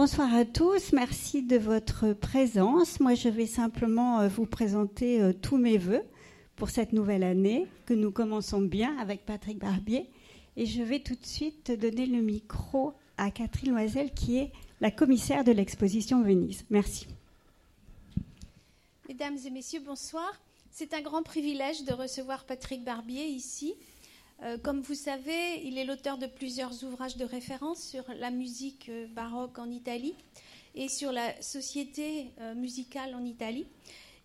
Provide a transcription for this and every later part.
Bonsoir à tous, merci de votre présence. Moi, je vais simplement euh, vous présenter euh, tous mes voeux pour cette nouvelle année que nous commençons bien avec Patrick Barbier. Et je vais tout de suite donner le micro à Catherine Loisel, qui est la commissaire de l'exposition Venise. Merci. Mesdames et messieurs, bonsoir. C'est un grand privilège de recevoir Patrick Barbier ici. Euh, comme vous savez, il est l'auteur de plusieurs ouvrages de référence sur la musique euh, baroque en Italie et sur la société euh, musicale en Italie.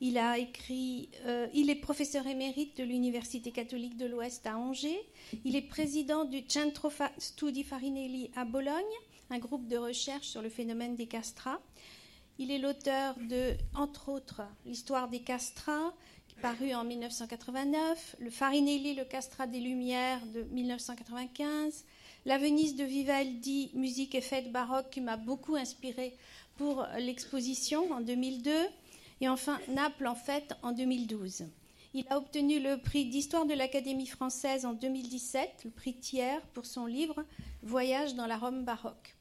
Il a écrit, il est professeur émérite de l'Université catholique de l'Ouest à Angers. Il est président du Centro Studi Farinelli à Bologne, un groupe de recherche sur le phénomène des castrats. Il est l'auteur de, entre autres, l'histoire des castrats, paru en 1989, le Farinelli, le Castrat des Lumières de 1995, la Venise de Vivaldi, musique et fête baroque qui m'a beaucoup inspiré pour l'exposition en 2002, et enfin Naples en fête en 2012. Il a obtenu le prix d'histoire de l'Académie française en 2017, le prix Thiers, pour son livre Voyage dans la Rome baroque.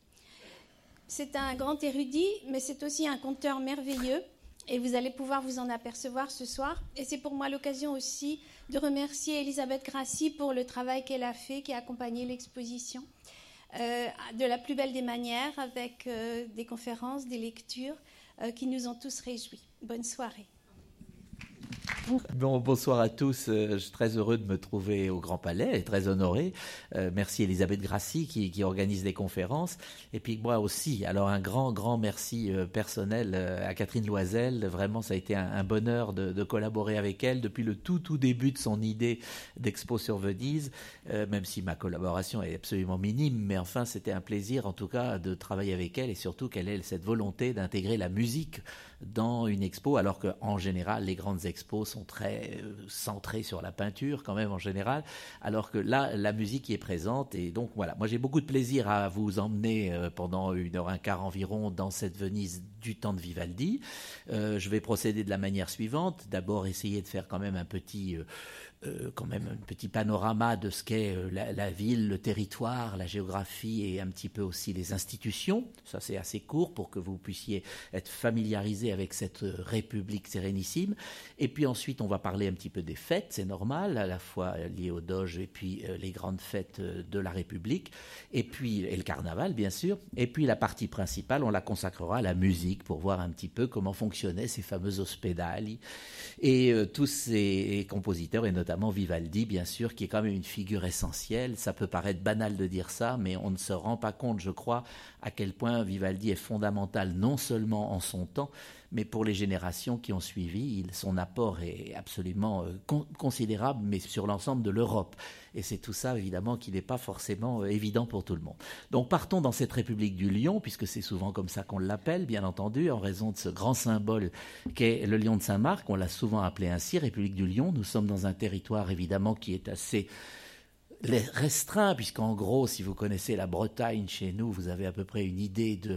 C'est un grand érudit, mais c'est aussi un conteur merveilleux et vous allez pouvoir vous en apercevoir ce soir. Et c'est pour moi l'occasion aussi de remercier Elisabeth Grassi pour le travail qu'elle a fait, qui a accompagné l'exposition euh, de la plus belle des manières, avec euh, des conférences, des lectures euh, qui nous ont tous réjouis. Bonne soirée. Bon, bonsoir à tous. Euh, je suis très heureux de me trouver au Grand Palais et très honoré. Euh, merci Elisabeth Grassi qui, organise des conférences. Et puis moi aussi. Alors un grand, grand merci euh, personnel à Catherine Loisel. Vraiment, ça a été un, bonheur de, collaborer avec elle depuis le tout, tout début de son idée d'Expo sur Venise. même si ma collaboration est absolument minime, mais enfin, c'était un plaisir en tout cas de travailler avec elle et surtout qu'elle ait cette volonté d'intégrer la musique dans une expo, alors qu'en général, les grandes expos sont très euh, centrées sur la peinture, quand même, en général, alors que là, la musique y est présente. Et donc, voilà, moi, j'ai beaucoup de plaisir à vous emmener euh, pendant une heure, un quart environ dans cette Venise du temps de Vivaldi. Euh, je vais procéder de la manière suivante. D'abord, essayer de faire quand même un petit quand même un petit panorama de ce qu'est euh, la, ville, le territoire, la géographie et un petit peu aussi les institutions. Ça, c'est assez court pour que vous puissiez être familiarisé avec cette euh, République sérénissime. Et puis ensuite, on va parler un petit peu des fêtes, c'est normal, à la fois liées au Doge et puis les grandes fêtes de la République, et puis et le carnaval, bien sûr. Et puis la partie principale, on la consacrera à la musique pour voir un petit peu comment fonctionnaient ces fameux hospedali et tous ces compositeurs et notamment Vivaldi, bien sûr, qui est quand même une figure essentielle. Ça peut paraître banal de dire ça, mais on ne se rend pas compte, je crois, à quel point Vivaldi est fondamental, non seulement en son temps, mais pour les générations qui ont suivi. son apport est absolument euh, considérable, mais sur l'ensemble de l'Europe. Et c'est tout ça, évidemment, qui n'est pas forcément euh, évident pour tout le monde. Donc partons dans cette République du Lion, puisque c'est souvent comme ça qu'on l'appelle, bien entendu, en raison de ce grand symbole qu'est le lion de Saint-Marc. On l'a souvent appelé ainsi, République du Lion. Nous sommes dans un territoire, évidemment, qui est assez restreint, puisqu'en gros, si vous connaissez la Bretagne chez nous, vous avez à peu près une idée de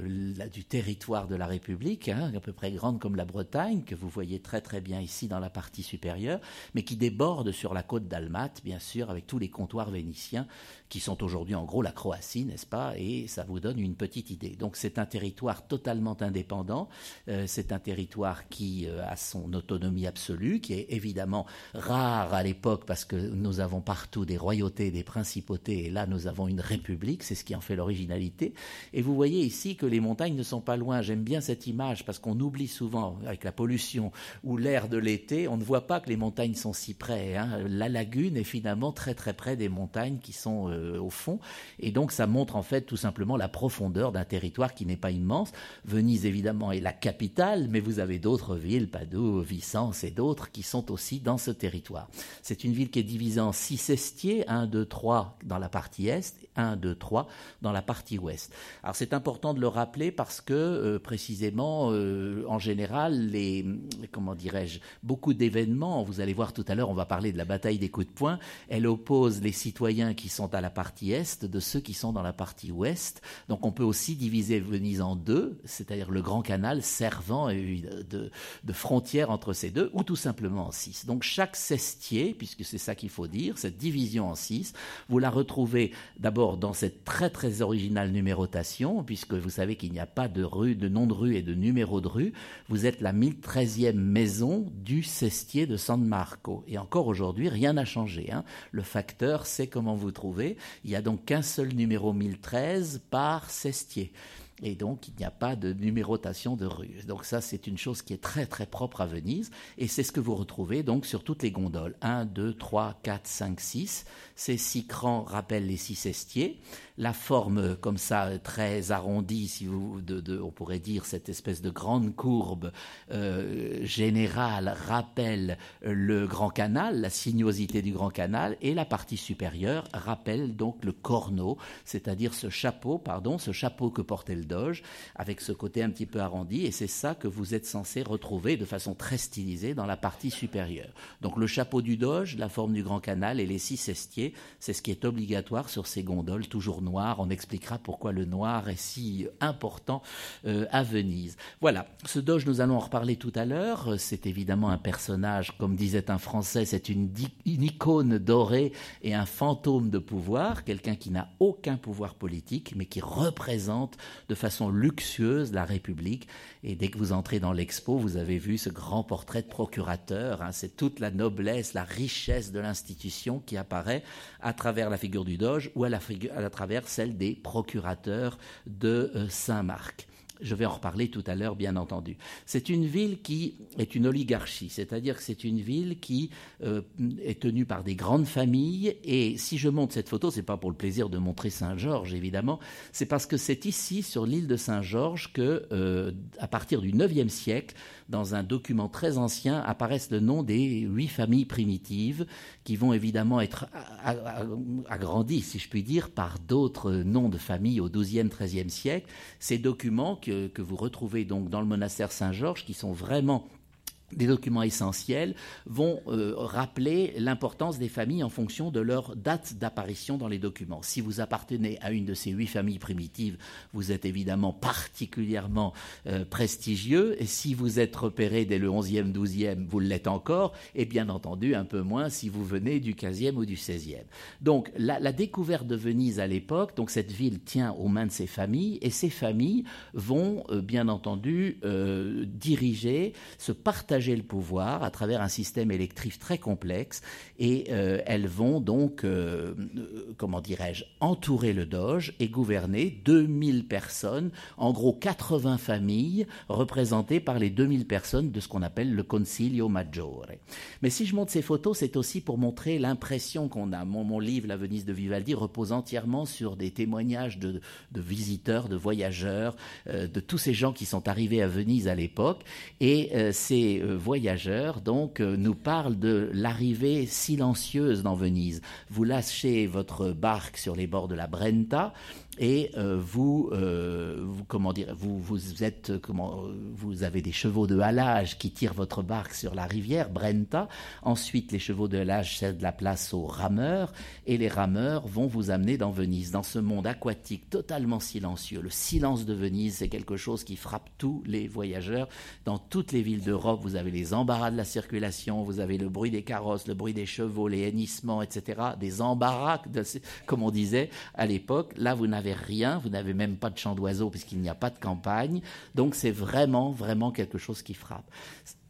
du territoire de la République, hein, à peu près grande comme la Bretagne, que vous voyez très très bien ici dans la partie supérieure, mais qui déborde sur la côte d'Almat, bien sûr, avec tous les comptoirs vénitiens qui sont aujourd'hui en gros la Croatie, n'est-ce pas Et ça vous donne une petite idée. Donc c'est un territoire totalement indépendant, euh, c'est un territoire qui euh, a son autonomie absolue, qui est évidemment rare à l'époque parce que nous avons partout des royautés, des principautés, et là nous avons une république, c'est ce qui en fait l'originalité. Et vous voyez ici que les montagnes ne sont pas loin. J'aime bien cette image parce qu'on oublie souvent avec la pollution ou l'air de l'été, on ne voit pas que les montagnes sont si près. Hein. La lagune est finalement très très près des montagnes qui sont euh, au fond. Et donc ça montre en fait tout simplement la profondeur d'un territoire qui n'est pas immense. Venise évidemment est la capitale, mais vous avez d'autres villes, Padoue, Vicence et d'autres qui sont aussi dans ce territoire. C'est une ville qui est divisée en six estiers, 1, 2, 3 dans la partie est, 1, 2, 3 dans la partie ouest. Alors c'est important de le rappeler parce que euh, précisément, euh, en général, les comment dirais-je, beaucoup d'événements. Vous allez voir tout à l'heure, on va parler de la bataille des coups de poing. Elle oppose les citoyens qui sont à la partie est de ceux qui sont dans la partie ouest. Donc on peut aussi diviser Venise en deux, c'est-à-dire le grand canal servant de, de frontière entre ces deux, ou tout simplement en six. Donc chaque sestier, puisque c'est ça qu'il faut dire, cette division en six, vous la retrouvez d'abord dans cette très très originale numérotation, puisque vous savez qu'il n'y a pas de rue, de nom de rue et de numéro de rue. Vous êtes la 1013e maison du cestier de San Marco. Et encore aujourd'hui, rien n'a changé. Hein. Le facteur sait comment vous trouver. Il n'y a donc qu'un seul numéro 1013 par cestier. Et donc, il n'y a pas de numérotation de rue. Donc ça, c'est une chose qui est très très propre à Venise. Et c'est ce que vous retrouvez donc sur toutes les gondoles. 1, 2, 3, 4, 5, 6. Ces six crans rappellent les six estiers la forme comme ça très arrondie, si vous, on pourrait dire cette espèce de grande courbe euh, générale rappelle le Grand Canal, la sinuosité du Grand Canal, et la partie supérieure rappelle donc le corneau, c'est-à-dire ce chapeau, pardon, ce chapeau que portait le Doge, avec ce côté un petit peu arrondi, et c'est ça que vous êtes censé retrouver de façon très stylisée dans la partie supérieure. Donc le chapeau du Doge, la forme du Grand Canal et les six c'est ce qui est obligatoire sur ces gondoles toujours noir. On expliquera pourquoi le noir est si important euh, à Venise. Voilà, ce Doge, nous allons en reparler tout à l'heure. C'est évidemment un personnage, comme disait un Français, c'est une, une icône dorée et un fantôme de pouvoir, quelqu'un qui n'a aucun pouvoir politique, mais qui représente de façon luxueuse la République. Et dès que vous entrez dans l'expo, vous avez vu ce grand portrait de procurateur. Hein. c'est toute la noblesse, la richesse de l'institution qui apparaît à travers la figure du Doge ou à, la à travers celle des procurateurs de euh, Saint-Marc. Je vais en reparler tout à l'heure, bien entendu. C'est une ville qui est une oligarchie, c'est-à-dire que c'est une ville qui euh, est tenue par des grandes familles. Et si je montre cette photo, c'est pas pour le plaisir de montrer Saint-Georges, évidemment, c'est parce que c'est ici, sur l'île de Saint-Georges, que, euh, à partir du IXe siècle, dans un document très ancien, apparaissent le nom des huit familles primitives qui vont évidemment être agrandies, si je puis dire, par d'autres noms de familles au XIIe, XIIIe siècle. Ces documents que, que vous retrouvez donc dans le monastère Saint-Georges, qui sont vraiment des documents essentiels vont euh, rappeler l'importance des familles en fonction de leur date d'apparition dans les documents. Si vous appartenez à une de ces huit familles primitives, vous êtes évidemment particulièrement euh, prestigieux, et si vous êtes repéré dès le 11e, 12e, vous l'êtes encore, et bien entendu un peu moins si vous venez du 15e ou du 16e. Donc la, découverte de Venise à l'époque, donc cette ville tient aux mains de ces familles, et ces familles vont euh, bien entendu diriger, se partager le pouvoir à travers un système électrique très complexe et euh, elles vont donc, euh, euh, comment dirais-je, entourer le Doge et gouverner 2000 personnes, en gros 80 familles représentées par les 2000 personnes de ce qu'on appelle le Consiglio Maggiore. Mais si je montre ces photos, c'est aussi pour montrer l'impression qu'on a. Mon, mon, livre, La Venise de Vivaldi, repose entièrement sur des témoignages de, de visiteurs, de voyageurs, de tous ces gens qui sont arrivés à Venise à l'époque. Et c'est euh, voyageurs donc euh, nous parle de l'arrivée silencieuse dans Venise. Vous lâchez votre barque sur les bords de la Brenta et euh, vous, euh, vous, comment dire, vous, vous êtes, comment, vous avez des chevaux de halage qui tirent votre barque sur la rivière Brenta. Ensuite, les chevaux de halage cèdent la place aux rameurs et les rameurs vont vous amener dans Venise, dans ce monde aquatique totalement silencieux. Le silence de Venise, c'est quelque chose qui frappe tous les voyageurs. Dans toutes les villes d'Europe, vous avez les embarras de la circulation, vous avez le bruit des carrosses, le bruit des chevaux, les hennissements, etc. Des embarras, comme on disait à l'époque. Là, vous n'avez rien, vous n'avez même pas de chant d'oiseau puisqu'il n'y a pas de campagne. Donc c'est vraiment, vraiment quelque chose qui frappe.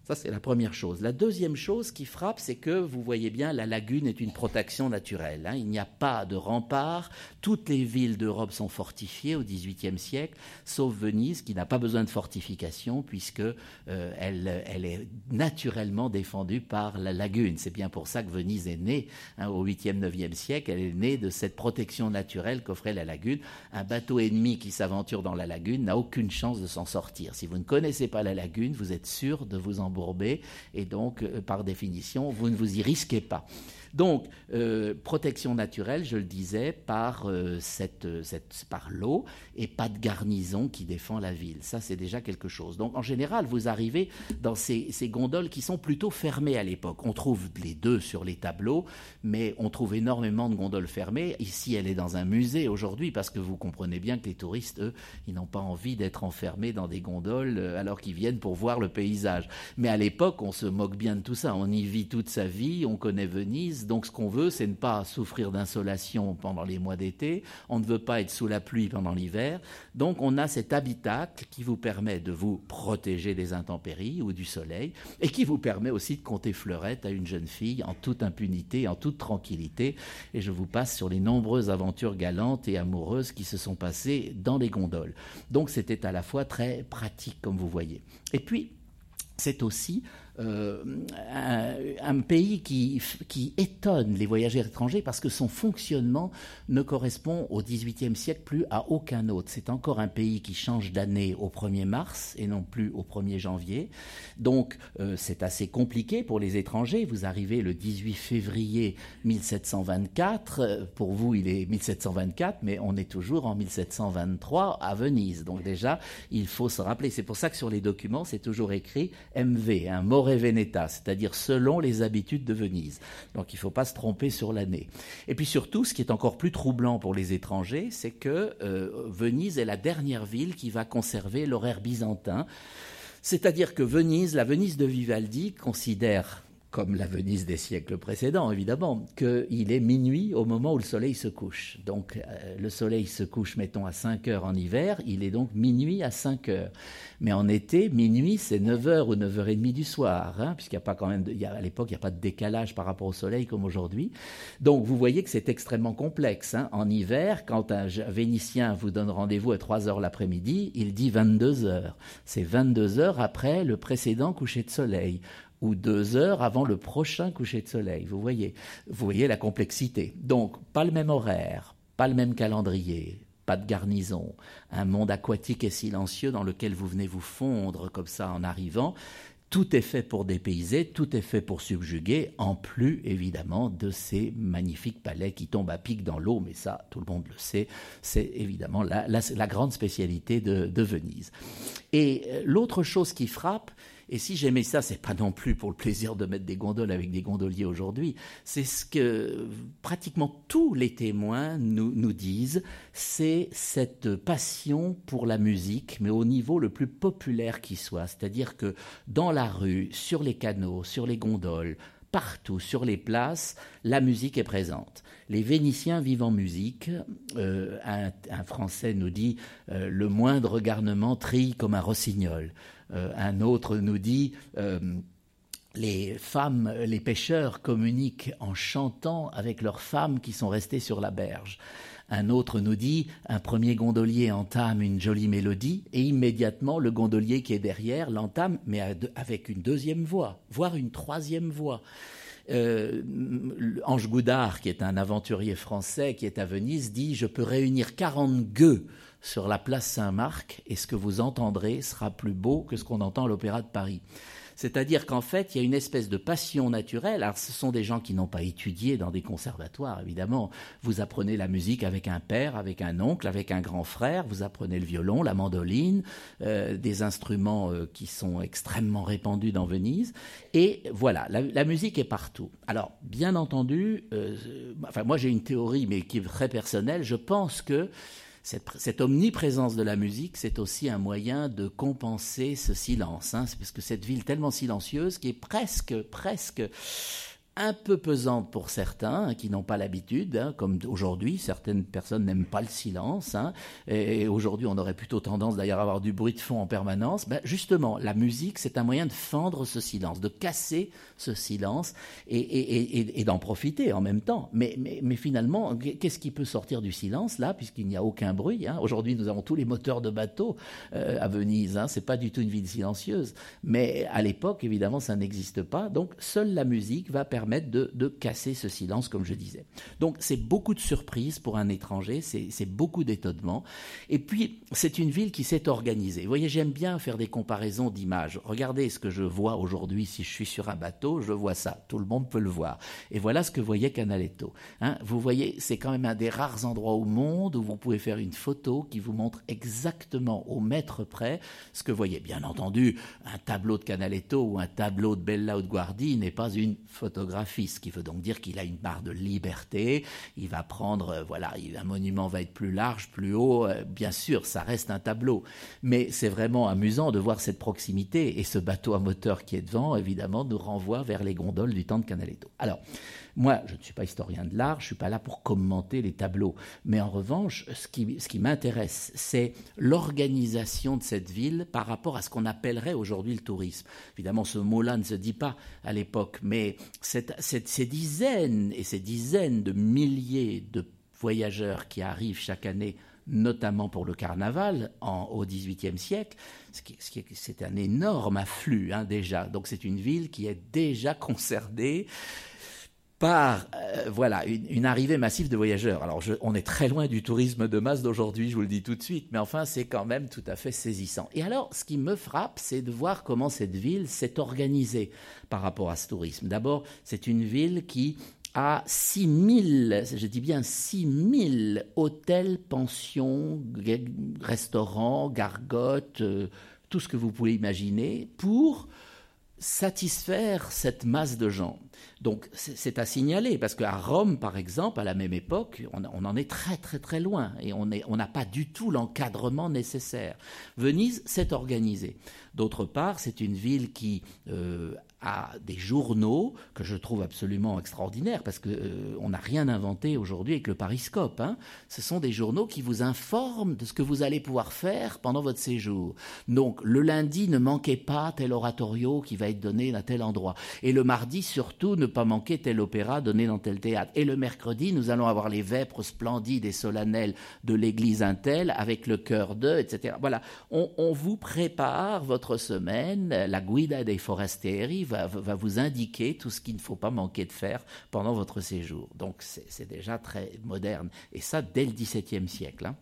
Ça, c'est la première chose. La deuxième chose qui frappe, c'est que vous voyez bien, la lagune est une protection naturelle. Hein. Il n'y a pas de rempart. Toutes les villes d'Europe sont fortifiées au XVIIIe siècle, sauf Venise, qui n'a pas besoin de fortification, puisque euh, elle, est naturellement défendue par la lagune. C'est bien pour ça que Venise est née hein, au 8e, 9e siècle. Elle est née de cette protection naturelle qu'offrait la lagune. Un bateau ennemi qui s'aventure dans la lagune n'a aucune chance de s'en sortir. Si vous ne connaissez pas la lagune, vous êtes sûr de vous et donc, euh, par définition, vous ne vous y risquez pas. Donc, euh, protection naturelle, je le disais, par, euh, cette, cette, par l'eau et pas de garnison qui défend la ville. Ça, c'est déjà quelque chose. Donc, en général, vous arrivez dans ces, ces gondoles qui sont plutôt fermées à l'époque. On trouve les deux sur les tableaux, mais on trouve énormément de gondoles fermées. Ici, elle est dans un musée aujourd'hui parce que vous comprenez bien que les touristes, eux, ils n'ont pas envie d'être enfermés dans des gondoles euh, alors qu'ils viennent pour voir le paysage. Mais à l'époque, on se moque bien de tout ça. On y vit toute sa vie, on connaît Venise Donc ce qu'on veut, c'est ne pas souffrir d'insolation pendant les mois d'été. On ne veut pas être sous la pluie pendant l'hiver. Donc on a cet habitacle qui vous permet de vous protéger des intempéries ou du soleil et qui vous permet aussi de compter fleurette à une jeune fille en toute impunité, en toute tranquillité. Et je vous passe sur les nombreuses aventures galantes et amoureuses qui se sont passées dans les gondoles. Donc c'était à la fois très pratique, comme vous voyez. Et puis, c'est aussi euh, un, pays qui, étonne les voyageurs étrangers parce que son fonctionnement ne correspond au XVIIIe siècle plus à aucun autre. C'est encore un pays qui change d'année au 1er mars et non plus au 1er janvier. Donc euh, c'est assez compliqué pour les étrangers. Vous arrivez le 18 février 1724. Pour vous, il est 1724, mais on est toujours en 1723 à Venise. Donc déjà, il faut se rappeler. C'est pour ça que sur les documents, c'est toujours écrit MV, un mot Veneta, c'est-à-dire selon les habitudes de Venise. Donc il ne faut pas se tromper sur l'année. Et puis surtout, ce qui est encore plus troublant pour les étrangers, c'est que euh, Venise est la dernière ville qui va conserver l'horaire byzantin. C'est-à-dire que Venise, la Venise de Vivaldi, considère comme la Venise des siècles précédents, évidemment, qu'il est minuit au moment où le soleil se couche. Donc euh, le soleil se couche, mettons, à 5 heures en hiver, il est donc minuit à 5 heures. Mais en été, minuit, c'est 9 heures ou 9 heures et demie du soir, hein, puisqu'il n'y a pas quand même, à l'époque, il n'y a pas de décalage par rapport au soleil comme aujourd'hui. Donc vous voyez que c'est extrêmement complexe. Hein. En hiver, quand un Vénitien vous donne rendez-vous à 3 heures l'après-midi, il dit 22 heures. C'est 22 heures après le précédent coucher de soleil ou deux heures avant le prochain coucher de soleil. Vous voyez, vous voyez la complexité. Donc, pas le même horaire, pas le même calendrier, pas de garnison, un monde aquatique et silencieux dans lequel vous venez vous fondre comme ça en arrivant. Tout est fait pour dépayser, tout est fait pour subjuguer, en plus évidemment de ces magnifiques palais qui tombent à pic dans l'eau, mais ça tout le monde le sait, c'est évidemment la, la, grande spécialité de, Venise. Et euh, l'autre chose qui frappe, et si j'aimais ça, c'est pas non plus pour le plaisir de mettre des gondoles avec des gondoliers aujourd'hui. C'est ce que pratiquement tous les témoins nous, nous disent, c'est cette passion pour la musique, mais au niveau le plus populaire qui soit. C'est-à-dire que dans la rue, sur les canaux, sur les gondoles, partout sur les places, la musique est présente. Les Vénitiens vivent en musique. Euh, un, Français nous dit euh, le moindre garnement trille comme un rossignol. Euh, un autre nous dit les femmes, les pêcheurs communiquent en chantant avec leurs femmes qui sont restées sur la berge. Un autre nous dit, un premier gondolier entame une jolie mélodie et immédiatement le gondolier qui est derrière l'entame, mais avec une deuxième voix, voire une troisième voix. Euh, Ange Goudard, qui est un aventurier français qui est à Venise, dit Je peux réunir 40 gueux sur la place Saint-Marc et ce que vous entendrez sera plus beau que ce qu'on entend à l'Opéra de Paris. C'est-à-dire qu'en fait, il y a une espèce de passion naturelle. Alors, ce sont des gens qui n'ont pas étudié dans des conservatoires, évidemment. Vous apprenez la musique avec un père, avec un oncle, avec un grand frère. Vous apprenez le violon, la mandoline, euh, des instruments euh, qui sont extrêmement répandus dans Venise. Et voilà, la, musique est partout. Alors, bien entendu, euh, enfin, moi j'ai une théorie, mais qui est très personnelle. Je pense que cette, omniprésence de la musique, c'est aussi un moyen de compenser ce silence, hein, parce que cette ville tellement silencieuse qui est presque, presque un peu pesante pour certains hein, qui n'ont pas l'habitude, hein, comme aujourd'hui, certaines personnes n'aiment pas le silence, hein, et, aujourd'hui on aurait plutôt tendance d'ailleurs à avoir du bruit de fond en permanence. Ben, justement, la musique, c'est un moyen de fendre ce silence, de casser ce silence et, d'en profiter en même temps. Mais finalement, qu'est-ce qui peut sortir du silence là, puisqu'il n'y a aucun bruit Aujourd'hui, nous avons tous les moteurs de bateaux euh, à Venise, c'est pas du tout une ville silencieuse. Mais à l'époque, évidemment, ça n'existe pas. Donc, seule la musique va permettre de, casser ce silence, comme je disais. Donc c'est beaucoup de surprises pour un étranger, c'est beaucoup d'étonnement. Et puis c'est une ville qui s'est organisée. Vous voyez, j'aime bien faire des comparaisons d'images. Regardez ce que je vois aujourd'hui si je suis sur un bateau, je vois ça. Tout le monde peut le voir. Et voilà ce que voyait Canaletto. Hein. vous voyez, c'est quand même un des rares endroits au monde où vous pouvez faire une photo qui vous montre exactement au mètre près ce que voyez. Bien entendu, un tableau de Canaletto ou un tableau de Bella ou de Guardi n'est pas une photographie ce qui veut donc dire qu'il a une part de liberté. Il va prendre, euh, voilà, un monument va être plus large, plus haut. Euh, bien sûr, ça reste un tableau, mais c'est vraiment amusant de voir cette proximité et ce bateau à moteur qui est devant, évidemment, nous renvoie vers les gondoles du temps de Canaletto. Alors, Moi, je ne suis pas historien de l'art, je ne suis pas là pour commenter les tableaux. Mais en revanche, ce qui, m'intéresse, c'est l'organisation de cette ville par rapport à ce qu'on appellerait aujourd'hui le tourisme. Évidemment, ce mot-là ne se dit pas à l'époque, mais ces dizaines et ces dizaines de milliers de voyageurs qui arrivent chaque année notamment pour le carnaval au XVIIIe siècle, c'est un énorme afflux hein, déjà. Donc c'est une ville qui est déjà concernée par euh, voilà une, arrivée massive de voyageurs. Alors on est très loin du tourisme de masse d'aujourd'hui, je vous le dis tout de suite, mais enfin c'est quand même tout à fait saisissant. Et alors ce qui me frappe, c'est de voir comment cette ville s'est organisée par rapport à ce tourisme. D'abord, c'est une ville qui à 6000, je dis bien 6000 hôtels, pensions, restaurants, gargotes, euh, tout ce que vous pouvez imaginer pour satisfaire cette masse de gens. Donc c'est à signaler, parce qu'à Rome, par exemple, à la même époque, on, en est très très très loin, et on n'a pas du tout l'encadrement nécessaire. Venise s'est organisée. D'autre part, c'est une ville qui euh, a des journaux que je trouve absolument extraordinaires parce que euh, on n'a rien inventé aujourd'hui avec le Pariscope. Hein. Ce sont des journaux qui vous informent de ce que vous allez pouvoir faire pendant votre séjour. Donc le lundi, ne manquez pas tel oratorio qui va être donné à tel endroit. Et le mardi, surtout, ne pas manquer tel opéra donné dans tel théâtre. Et le mercredi, nous allons avoir les vêpres splendides et solennelles de l'église Intel avec le cœur d'eux, etc. Voilà, on, on vous prépare votre semaine, la guida dei forestieri va, vous indiquer tout ce qu'il ne faut pas manquer de faire pendant votre séjour. Donc c'est déjà très moderne. Et ça dès le XVIIe siècle. Hein.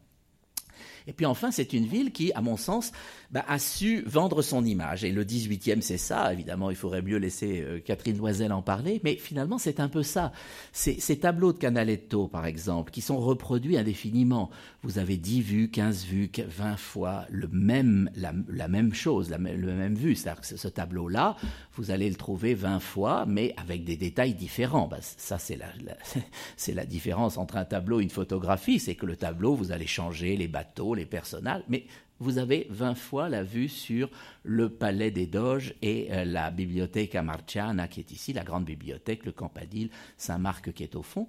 Et puis enfin, c'est une ville qui, à mon sens, bah, a su vendre son image. Et le 18e, c'est ça. Évidemment, il faudrait mieux laisser euh, Catherine Loisel en parler. Mais finalement, c'est un peu ça. Ces, tableaux de Canaletto, par exemple, qui sont reproduits indéfiniment. Vous avez 10 vues, 15 vues, 20 fois le même, la, même chose, la, le même vue. C'est-à-dire que ce tableau-là, vous allez le trouver 20 fois, mais avec des détails différents. Bah, ça, c'est la différence entre un tableau et une photographie. C'est que le tableau, vous allez changer les bateaux, les personnages, mais vous avez 20 fois la vue sur le palais des Doges et euh, la bibliothèque Marciana qui est ici, la grande bibliothèque, le Campadile, Saint-Marc qui est au fond.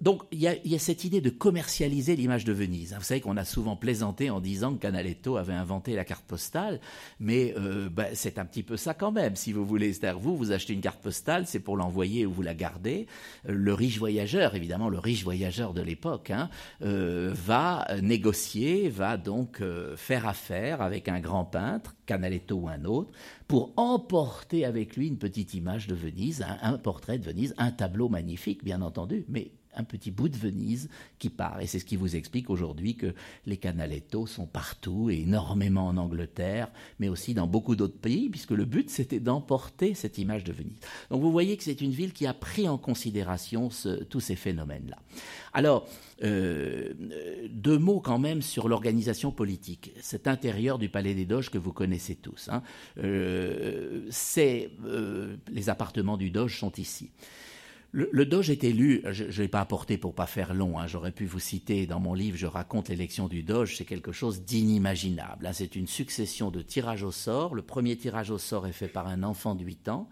donc il y, a, cette idée de commercialiser l'image de Venise. Vous savez qu'on a souvent plaisanté en disant que Canaletto avait inventé la carte postale, mais euh, ben, c'est un petit peu ça quand même. Si vous voulez, c'est-à-dire vous, vous achetez une carte postale, c'est pour l'envoyer ou vous la gardez. Euh, le riche voyageur, évidemment, le riche voyageur de l'époque, hein, va négocier, va donc faire affaire avec un grand peintre, Canaletto ou un autre, pour emporter avec lui une petite image de Venise, un, portrait de Venise, un tableau magnifique, bien entendu, mais un petit bout de Venise qui part. Et c'est ce qui vous explique aujourd'hui que les Canaletto sont partout, et énormément en Angleterre, mais aussi dans beaucoup d'autres pays, puisque le but c'était d'emporter cette image de Venise. Donc vous voyez que c'est une ville qui a pris en considération tous ces phénomènes-là. Alors, euh, deux mots quand même sur l'organisation politique. Cet intérieur du Palais des Doges que vous connaissez tous. Hein. Euh, c'est euh, les appartements du Doge sont ici. Le, Doge est élu, je ne l'ai pas apporté pour pas faire long, hein, j'aurais pu vous citer dans mon livre, je raconte l'élection du Doge, c'est quelque chose d'inimaginable. Hein. c'est une succession de tirages au sort. Le premier tirage au sort est fait par un enfant de 8 ans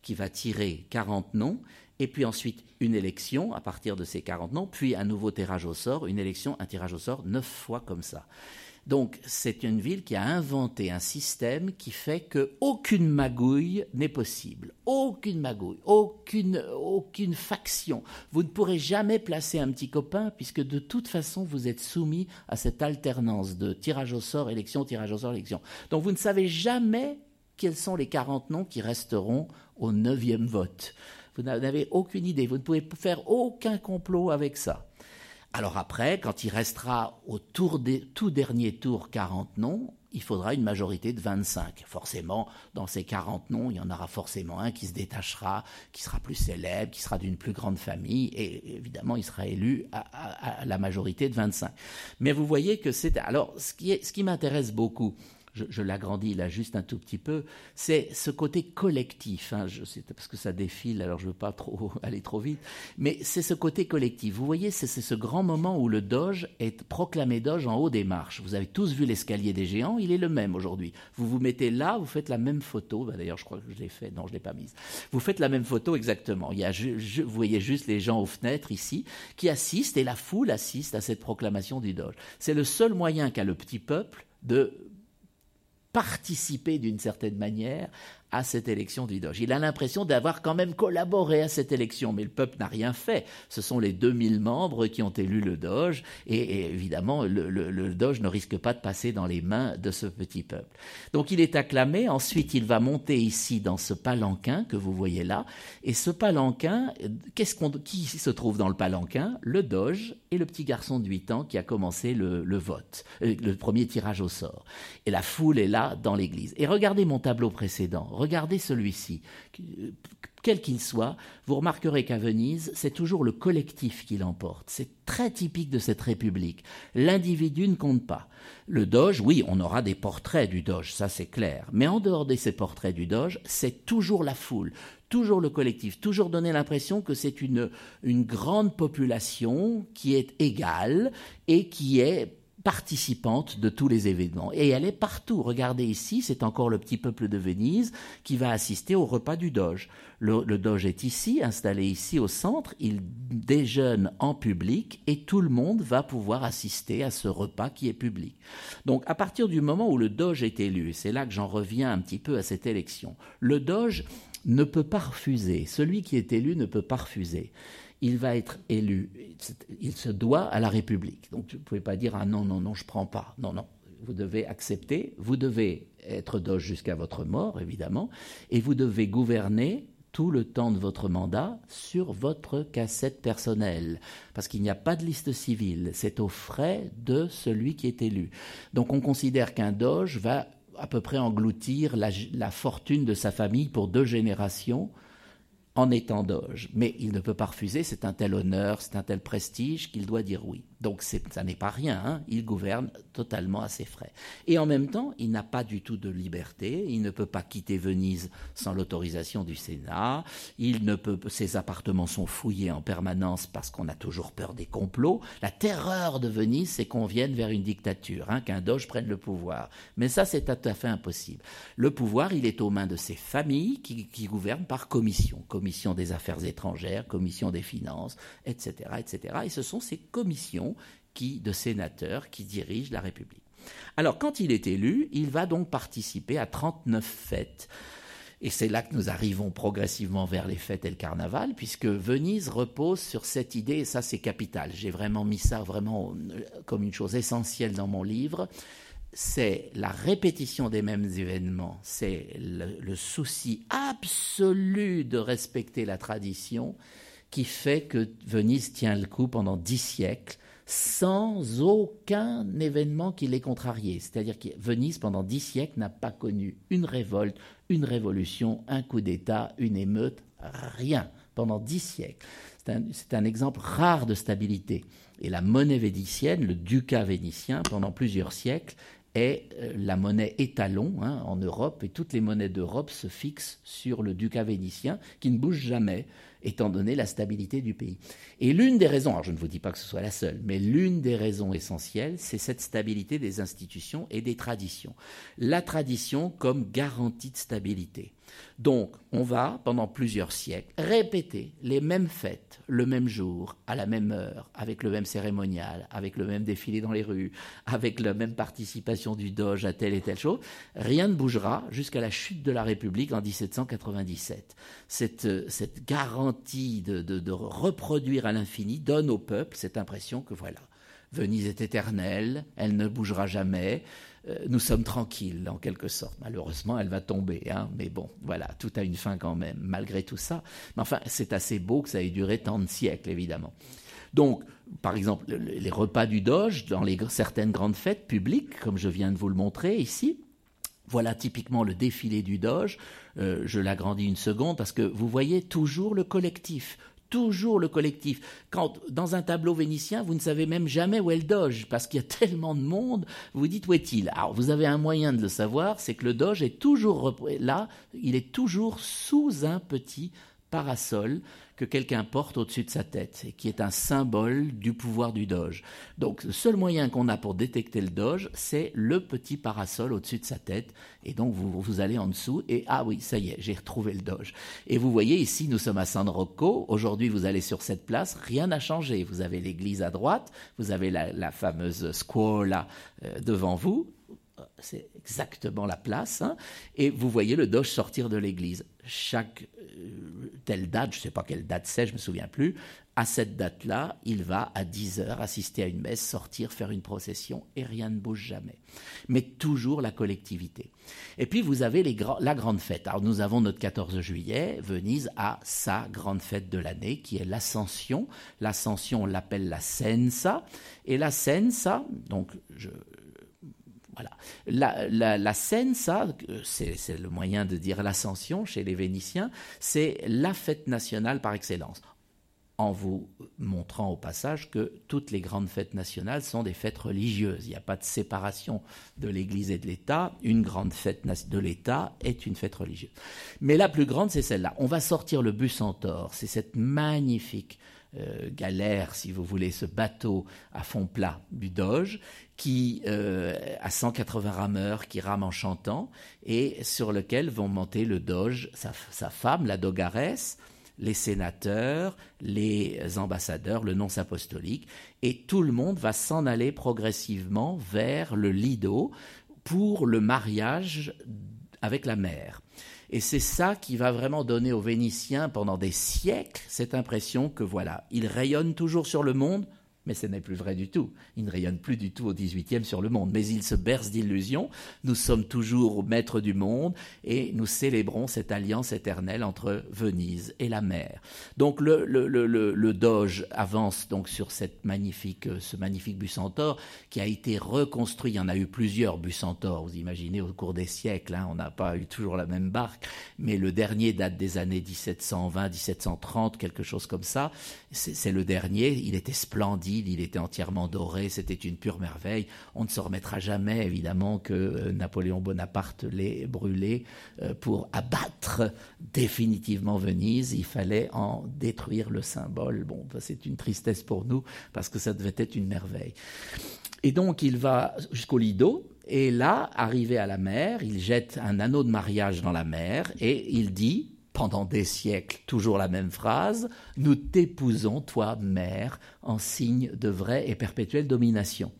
qui va tirer 40 noms et puis ensuite une élection à partir de ces 40 noms, puis un nouveau tirage au sort, une élection, un tirage au sort, neuf fois comme ça. Donc c'est une ville qui a inventé un système qui fait qu'aucune magouille n'est possible. Aucune magouille, aucune, aucune faction. Vous ne pourrez jamais placer un petit copain puisque de toute façon vous êtes soumis à cette alternance de tirage au sort, élection, tirage au sort, élection. Donc vous ne savez jamais quels sont les 40 noms qui resteront au neuvième vote. Vous n'avez aucune idée. Vous ne pouvez faire aucun complot avec ça. Alors après, quand il restera au tout dernier tour 40 noms, il faudra une majorité de 25. Forcément, dans ces 40 noms, il y en aura forcément un qui se détachera, qui sera plus célèbre, qui sera d'une plus grande famille, et évidemment, il sera élu à, la majorité de 25. Mais vous voyez que c'est... Alors, ce qui m'intéresse beaucoup, je, l'agrandis là juste un tout petit peu, c'est ce côté collectif. Hein, je parce que ça défile, alors je ne veux pas trop aller trop vite, mais c'est ce côté collectif. Vous voyez, c'est ce grand moment où le Doge est proclamé Doge en haut des marches. Vous avez tous vu l'escalier des géants, il est le même aujourd'hui. Vous vous mettez là, vous faites la même photo. Bah, d'ailleurs, je crois que je l'ai fait. Non, je l'ai pas mise. Vous faites la même photo exactement. Il y a, vous voyez juste les gens aux fenêtres ici qui assistent et la foule assiste à cette proclamation du Doge. C'est le seul moyen qu'a le petit peuple de participer d'une certaine manière à cette élection du Doge. Il a l'impression d'avoir quand même collaboré à cette élection, mais le peuple n'a rien fait. Ce sont les 2000 membres qui ont élu le Doge, et, évidemment, le, Doge ne risque pas de passer dans les mains de ce petit peuple. Donc il est acclamé, ensuite il va monter ici dans ce palanquin que vous voyez là, et ce palanquin, qu'est-ce qu'on, qui se trouve dans le palanquin? Le Doge et le petit garçon de 8 ans qui a commencé le, le vote, euh, le premier tirage au sort. Et la foule est là dans l'église. Et regardez mon tableau précédent regardez celui-ci, quel qu'il soit, vous remarquerez qu'à Venise, c'est toujours le collectif qui l'emporte. C'est très typique de cette République. L'individu ne compte pas. Le Doge, oui, on aura des portraits du Doge, ça c'est clair. Mais en dehors de ces portraits du Doge, c'est toujours la foule, toujours le collectif, toujours donner l'impression que c'est une, grande population qui est égale et qui est participante de tous les événements. Et elle est partout. Regardez ici, c'est encore le petit peuple de Venise qui va assister au repas du Doge. Le, Doge est ici, installé ici au centre, il déjeune en public et tout le monde va pouvoir assister à ce repas qui est public. Donc à partir du moment où le Doge est élu, c'est là que j'en reviens un petit peu à cette élection, le Doge ne peut pas refuser, celui qui est élu ne peut pas refuser il va être élu. Il se doit à la République. Donc vous ne pouvez pas dire ah non, non, non, je ne prends pas. Non, non. Vous devez accepter, vous devez être doge jusqu'à votre mort, évidemment, et vous devez gouverner tout le temps de votre mandat sur votre cassette personnelle, parce qu'il n'y a pas de liste civile, c'est aux frais de celui qui est élu. Donc on considère qu'un doge va à peu près engloutir la, la fortune de sa famille pour deux générations en étant doge. Mais il ne peut pas refuser, c'est un tel honneur, c'est un tel prestige qu'il doit dire oui. Donc ça n'est pas rien, hein. il gouverne totalement à ses frais. Et en même temps, il n'a pas du tout de liberté, il ne peut pas quitter Venise sans l'autorisation du Sénat, il ne peut, ses appartements sont fouillés en permanence parce qu'on a toujours peur des complots. La terreur de Venise, c'est qu'on vienne vers une dictature, hein, qu'un doge prenne le pouvoir. Mais ça, c'est tout à fait impossible. Le pouvoir, il est aux mains de ses familles qui, gouvernent par commission des affaires étrangères, commission des finances, etc., etc. Et ce sont ces commissions qui, de sénateurs qui dirigent la République. Alors, quand il est élu, il va donc participer à 39 fêtes. Et c'est là que nous arrivons progressivement vers les fêtes et le carnaval, puisque Venise repose sur cette idée, et ça c'est capital, j'ai vraiment mis ça vraiment euh, comme une chose essentielle dans mon livre, c'est la répétition des mêmes événements, c'est le, souci absolu de respecter la tradition qui fait que Venise tient le coup pendant dix siècles sans aucun événement qui l'ait contrarié. C'est-à-dire que Venise, pendant dix siècles, n'a pas connu une révolte, une révolution, un coup d'État, une émeute, rien, pendant dix siècles. C'est un, exemple rare de stabilité. Et la monnaie vénitienne, le ducat vénitien, pendant plusieurs siècles, est euh, la monnaie étalon hein, en Europe, et toutes les monnaies d'Europe se fixent sur le ducat vénitien, qui ne bouge jamais étant donné la stabilité du pays. Et l'une des raisons, alors je ne vous dis pas que ce soit la seule, mais l'une des raisons essentielles, c'est cette stabilité des institutions et des traditions. La tradition comme garantie de stabilité. Donc, on va, pendant plusieurs siècles, répéter les mêmes fêtes, le même jour, à la même heure, avec le même cérémonial, avec le même défilé dans les rues, avec la même participation du Doge à telle et telle chose. Rien ne bougera jusqu'à la chute de la République en 1797. Cette, cette garantie de, reproduire à l'infini donne au peuple cette impression que voilà, Venise est éternelle, elle ne bougera jamais, euh, nous sommes tranquilles en quelque sorte. Malheureusement, elle va tomber, hein, mais bon, voilà, tout a une fin quand même, malgré tout ça. Mais enfin, c'est assez beau que ça ait duré tant de siècles, évidemment. Donc, par exemple, les repas du Doge dans certaines grandes fêtes publiques, comme je viens de vous le montrer ici, voilà typiquement le défilé du Doge. Euh, je l'agrandis une seconde parce que vous voyez toujours le collectif, toujours le collectif. Quand dans un tableau vénitien, vous ne savez même jamais où est le Doge, parce qu'il y a tellement de monde, vous dites où est-il? Alors vous avez un moyen de le savoir, c'est que le Doge est toujours là, il est toujours sous un petit parasol que quelqu'un porte au-dessus de sa tête et qui est un symbole du pouvoir du doge. Donc le seul moyen qu'on a pour détecter le doge, c'est le petit parasol au-dessus de sa tête. Et donc vous, vous allez en dessous et ah oui, ça y est, j'ai retrouvé le doge. Et vous voyez ici, nous sommes à San Rocco. Aujourd'hui, vous allez sur cette place, rien n'a changé. Vous avez l'église à droite, vous avez la, fameuse scuola euh, devant vous c'est exactement la place, hein. et vous voyez le doge sortir de l'église. Chaque euh, telle date, je ne sais pas quelle date c'est, je me souviens plus, à cette date-là, il va à 10 heures assister à une messe, sortir, faire une procession, et rien ne bouge jamais. Mais toujours la collectivité. Et puis vous avez la grande fête. Alors nous avons notre 14 juillet, Venise a sa grande fête de l'année, qui est l'Ascension. L'Ascension, on l'appelle la Sensa, et la Sensa, donc je, voilà. La, scène, ça, c'est le moyen de dire l'ascension chez les Vénitiens, c'est la fête nationale par excellence en vous montrant au passage que toutes les grandes fêtes nationales sont des fêtes religieuses. Il n'y a pas de séparation de l'Église et de l'État. Une grande fête de l'État est une fête religieuse. Mais la plus grande, c'est celle-là. On va sortir le bus Centaure. C'est cette magnifique euh, galère, si vous voulez, ce bateau à fond plat du Doge, qui euh, a 180 rameurs qui rament en chantant et sur lequel vont monter le Doge, sa, femme, la Dogaresse, les sénateurs, les ambassadeurs, le nonce apostolique, et tout le monde va s'en aller progressivement vers le Lido pour le mariage avec la mère. Et c'est ça qui va vraiment donner aux Vénitiens pendant des siècles cette impression que voilà, ils rayonnent toujours sur le monde, mais ce n'est plus vrai du tout. Il ne rayonne plus du tout au XVIIIe sur le monde, mais il se berce d'illusions. Nous sommes toujours maîtres du monde et nous célébrons cette alliance éternelle entre Venise et la mer. Donc le, Doge avance donc sur cette magnifique, ce magnifique Bucentaure qui a été reconstruit. Il y en a eu plusieurs Bucentaures, vous imaginez, au cours des siècles. Hein, on n'a pas eu toujours la même barque, mais le dernier date des années 1720, 1730, quelque chose comme ça. C'est le dernier. Il était splendide il était entièrement doré, c'était une pure merveille. On ne se remettra jamais, évidemment, que euh, Napoléon Bonaparte l'ait brûlé euh, pour abattre définitivement Venise. Il fallait en détruire le symbole. Bon, c'est une tristesse pour nous, parce que ça devait être une merveille. Et donc, il va jusqu'au Lido, et là, arrivé à la mer, il jette un anneau de mariage dans la mer, et il dit, pendant des siècles, toujours la même phrase, nous t'épousons, toi, mère, en signe de vraie et perpétuelle domination.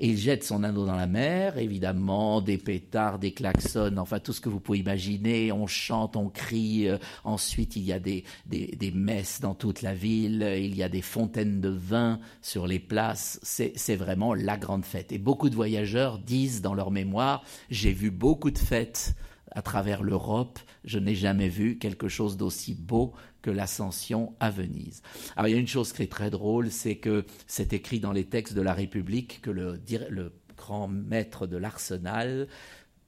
Et il jette son anneau dans la mer, évidemment, des pétards, des klaxons, enfin tout ce que vous pouvez imaginer, on chante, on crie, euh, ensuite il y a des, des, des, messes dans toute la ville, il y a des fontaines de vin sur les places, c'est vraiment la grande fête. Et beaucoup de voyageurs disent dans leur mémoire, j'ai vu beaucoup de fêtes à travers l'Europe, je n'ai jamais vu quelque chose d'aussi beau que l'ascension à Venise. Alors il y a une chose qui est très drôle, c'est que c'est écrit dans les textes de la République que le, le grand maître de l'arsenal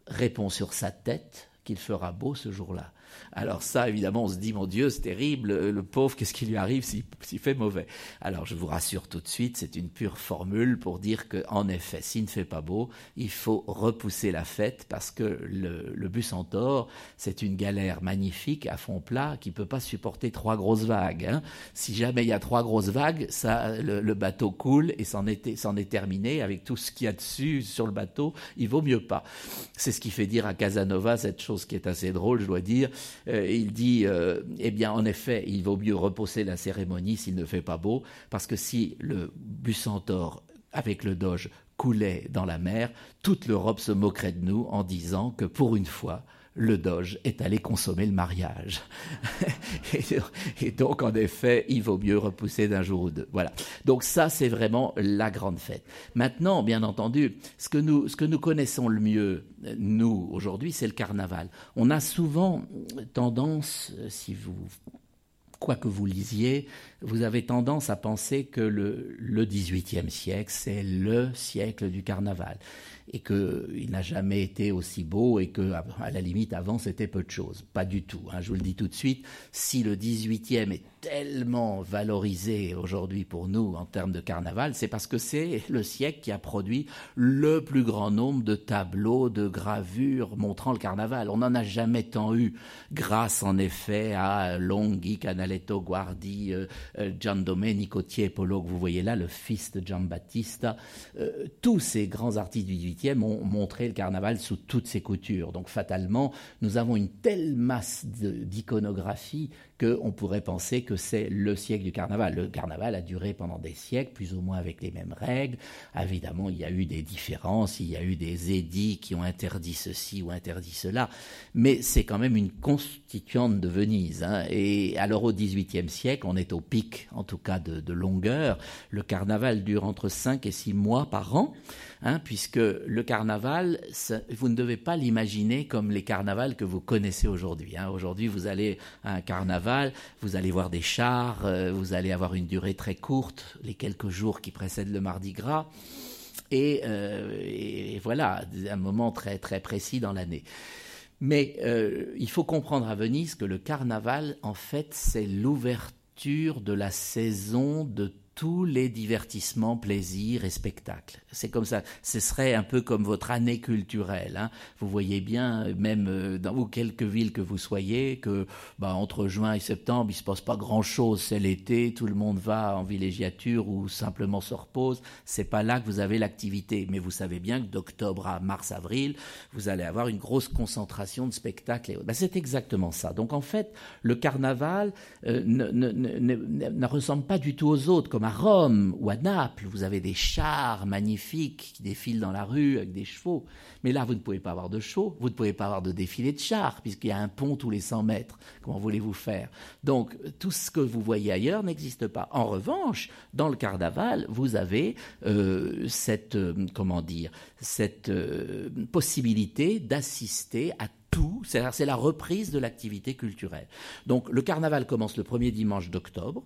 répond sur sa tête qu'il fera beau ce jour-là. Alors ça, évidemment, on se dit, mon Dieu, c'est terrible, le pauvre, qu'est-ce qui lui arrive s'il fait mauvais? Alors je vous rassure tout de suite, c'est une pure formule pour dire qu'en effet, s'il ne fait pas beau, il faut repousser la fête parce que le, le bus Centaure, c'est une galère magnifique à fond plat qui peut pas supporter trois grosses vagues. Hein. Si jamais il y a trois grosses vagues, ça, le, bateau coule et c'en est, est terminé avec tout ce qu'il y a dessus sur le bateau, il vaut mieux pas. C'est ce qui fait dire à Casanova cette chose qui est assez drôle, je dois dire, euh, il dit, euh, eh bien, en effet, il vaut mieux reposer la cérémonie s'il ne fait pas beau, parce que si le Bucentaure avec le Doge coulait dans la mer, toute l'Europe se moquerait de nous en disant que pour une fois, le Doge est allé consommer le mariage. et donc, en effet, il vaut mieux repousser d'un jour ou deux. Voilà. Donc ça, c'est vraiment la grande fête. Maintenant, bien entendu, ce que nous, ce que nous connaissons le mieux, nous, aujourd'hui, c'est le carnaval. On a souvent tendance, si vous quoi que vous lisiez, vous avez tendance à penser que le, le XVIIIe siècle, c'est le siècle du carnaval. Et qu'il n'a jamais été aussi beau et que, à la limite, avant, c'était peu de choses. Pas du tout. Hein. Je vous le dis tout de suite. Si le 18e est tellement valorisé aujourd'hui pour nous en termes de carnaval, c'est parce que c'est le siècle qui a produit le plus grand nombre de tableaux, de gravures montrant le carnaval. On n'en a jamais tant eu, grâce en effet à Longhi, Canaletto, Guardi, euh, euh, Tiepolo, que vous voyez là, le fils de Giambattista. Euh, tous ces grands artistes du XVIIIe ont montré le carnaval sous toutes ses coutures. Donc fatalement, nous avons une telle masse d'iconographie qu'on pourrait penser que c'est le siècle du carnaval. Le carnaval a duré pendant des siècles, plus ou moins avec les mêmes règles. Évidemment, il y a eu des différences, il y a eu des édits qui ont interdit ceci ou interdit cela, mais c'est quand même une constituante de Venise. Hein. Et alors au XVIIIe siècle, on est au pic, en tout cas de, de longueur. Le carnaval dure entre 5 et 6 mois par an. Hein, puisque le carnaval, vous ne devez pas l'imaginer comme les carnavals que vous connaissez aujourd'hui. Hein. Aujourd'hui, vous allez à un carnaval, vous allez voir des chars, euh, vous allez avoir une durée très courte, les quelques jours qui précèdent le Mardi Gras. Et, euh, voilà, un moment très très précis dans l'année. Mais euh, il faut comprendre à Venise que le carnaval, en fait, c'est l'ouverture de la saison de tous les divertissements, plaisirs et spectacles. C'est comme ça. Ce serait un peu comme votre année culturelle. Hein. Vous voyez bien, même euh, dans quelques villes que vous soyez, que bah, entre juin et septembre, il se passe pas grand-chose. C'est l'été, tout le monde va en villégiature ou simplement se repose. C'est pas là que vous avez l'activité. Mais vous savez bien que d'octobre à mars-avril, vous allez avoir une grosse concentration de spectacles. Bah, c'est exactement ça. Donc en fait, le carnaval euh, ne, ne, ne, ne, ressemble pas du tout aux autres. Comme à Rome ou à Naples, vous avez des chars magnifiques qui défilent dans la rue avec des chevaux. Mais là, vous ne pouvez pas avoir de show, vous ne pouvez pas avoir de défilé de chars, puisqu'il y a un pont tous les 100 mètres. Comment voulez-vous faire? Donc, tout ce que vous voyez ailleurs n'existe pas. En revanche, dans le carnaval, vous avez euh, cette, euh, comment dire, cette euh, possibilité d'assister à tout, c'est la reprise de l'activité culturelle. Donc le carnaval commence le premier dimanche d'octobre,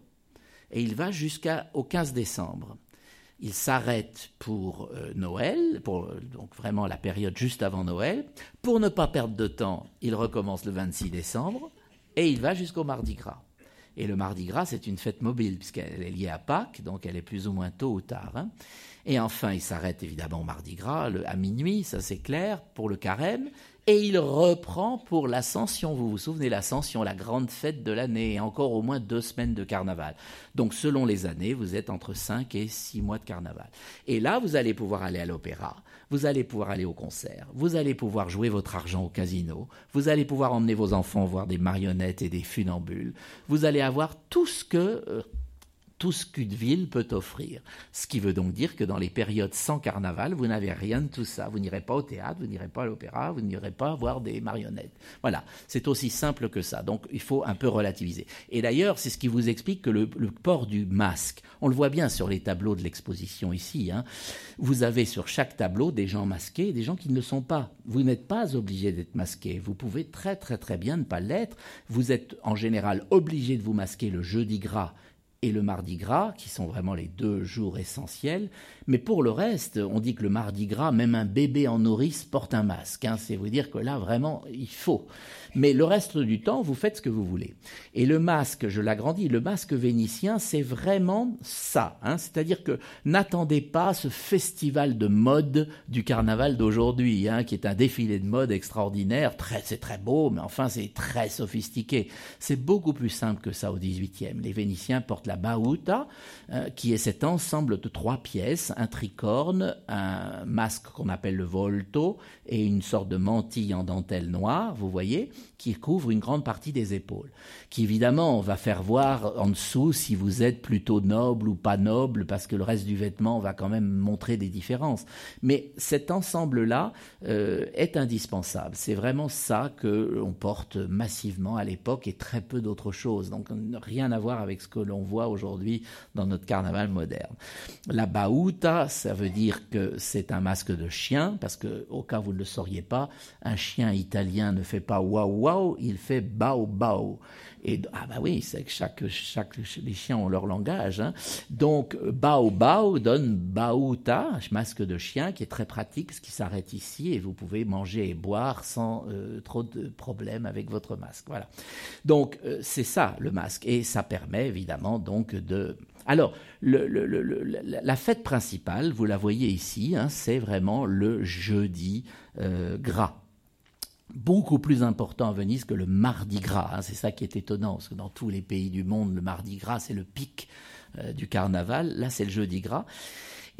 et il va jusqu'au 15 décembre. Il s'arrête pour euh, Noël, pour donc vraiment la période juste avant Noël. Pour ne pas perdre de temps, il recommence le 26 décembre et il va jusqu'au Mardi Gras. Et le Mardi Gras, c'est une fête mobile puisqu'elle est liée à Pâques, donc elle est plus ou moins tôt ou tard. Hein. Et enfin, il s'arrête évidemment au Mardi Gras à minuit, ça c'est clair, pour le carême et il reprend pour l'ascension. Vous vous souvenez, l'ascension, la grande fête de l'année, et encore au moins deux semaines de carnaval. Donc selon les années, vous êtes entre cinq et six mois de carnaval. Et là, vous allez pouvoir aller à l'opéra, vous allez pouvoir aller au concert, vous allez pouvoir jouer votre argent au casino, vous allez pouvoir emmener vos enfants voir des marionnettes et des funambules, vous allez avoir tout ce que euh, tout ce qu'une ville peut offrir. Ce qui veut donc dire que dans les périodes sans carnaval, vous n'avez rien de tout ça. Vous n'irez pas au théâtre, vous n'irez pas à l'opéra, vous n'irez pas voir des marionnettes. Voilà, c'est aussi simple que ça. Donc il faut un peu relativiser. Et d'ailleurs, c'est ce qui vous explique que le, port du masque, on le voit bien sur les tableaux de l'exposition ici, hein. vous avez sur chaque tableau des gens masqués et des gens qui ne le sont pas. Vous n'êtes pas obligé d'être masqué. Vous pouvez très très très bien ne pas l'être. Vous êtes en général obligé de vous masquer le jeudi gras et le mardi gras, qui sont vraiment les deux jours essentiels. Mais pour le reste, on dit que le mardi gras, même un bébé en nourrice porte un masque. Hein. C'est vous dire que là, vraiment, il faut. Mais le reste du temps, vous faites ce que vous voulez. Et le masque, je l'agrandis, le masque vénitien, c'est vraiment ça. Hein. C'est-à-dire que n'attendez pas ce festival de mode du carnaval d'aujourd'hui, hein, qui est un défilé de mode extraordinaire. C'est très beau, mais enfin, c'est très sophistiqué. C'est beaucoup plus simple que ça au XVIIIe. Les Vénitiens portent la bauta, euh, qui est cet ensemble de trois pièces, un tricorne, un masque qu'on appelle le volto, et une sorte de mantille en dentelle noire, vous voyez, qui couvre une grande partie des épaules, qui évidemment va faire voir en dessous si vous êtes plutôt noble ou pas noble, parce que le reste du vêtement va quand même montrer des différences. Mais cet ensemble-là euh, est indispensable. C'est vraiment ça que l'on porte massivement à l'époque et très peu d'autres choses. Donc rien à voir avec ce que l'on voit aujourd'hui dans notre carnaval moderne. La ça veut dire que c'est un masque de chien, parce que au cas où vous ne le sauriez pas, un chien italien ne fait pas waouh waouh, il fait bao bao. Et ah bah oui, c'est que chaque, chaque les chiens ont leur langage. Hein. Donc bao bao donne bauta, masque de chien, qui est très pratique, ce qui s'arrête ici et vous pouvez manger et boire sans euh, trop de problèmes avec votre masque. Voilà. Donc euh, c'est ça le masque et ça permet évidemment donc de alors, la fête principale, vous la voyez ici, hein, c'est vraiment le jeudi euh, gras beaucoup plus important à Venise que le Mardi Gras. Hein. C'est ça qui est étonnant, parce que dans tous les pays du monde, le Mardi Gras, c'est le pic euh, du carnaval. Là, c'est le Jeudi Gras.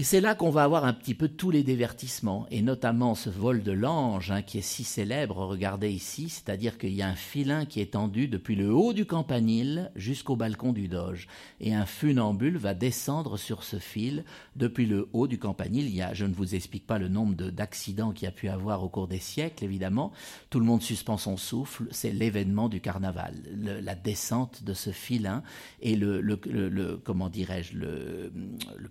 Et c'est là qu'on va avoir un petit peu tous les divertissements, et notamment ce vol de l'ange hein, qui est si célèbre, regardez ici, c'est-à-dire qu'il y a un filin qui est tendu depuis le haut du campanile jusqu'au balcon du doge, et un funambule va descendre sur ce fil depuis le haut du campanile. Il y a, je ne vous explique pas le nombre d'accidents qu'il y a pu avoir au cours des siècles, évidemment. Tout le monde suspend son souffle, c'est l'événement du carnaval, la descente de ce filin, et le, comment dirais-je, le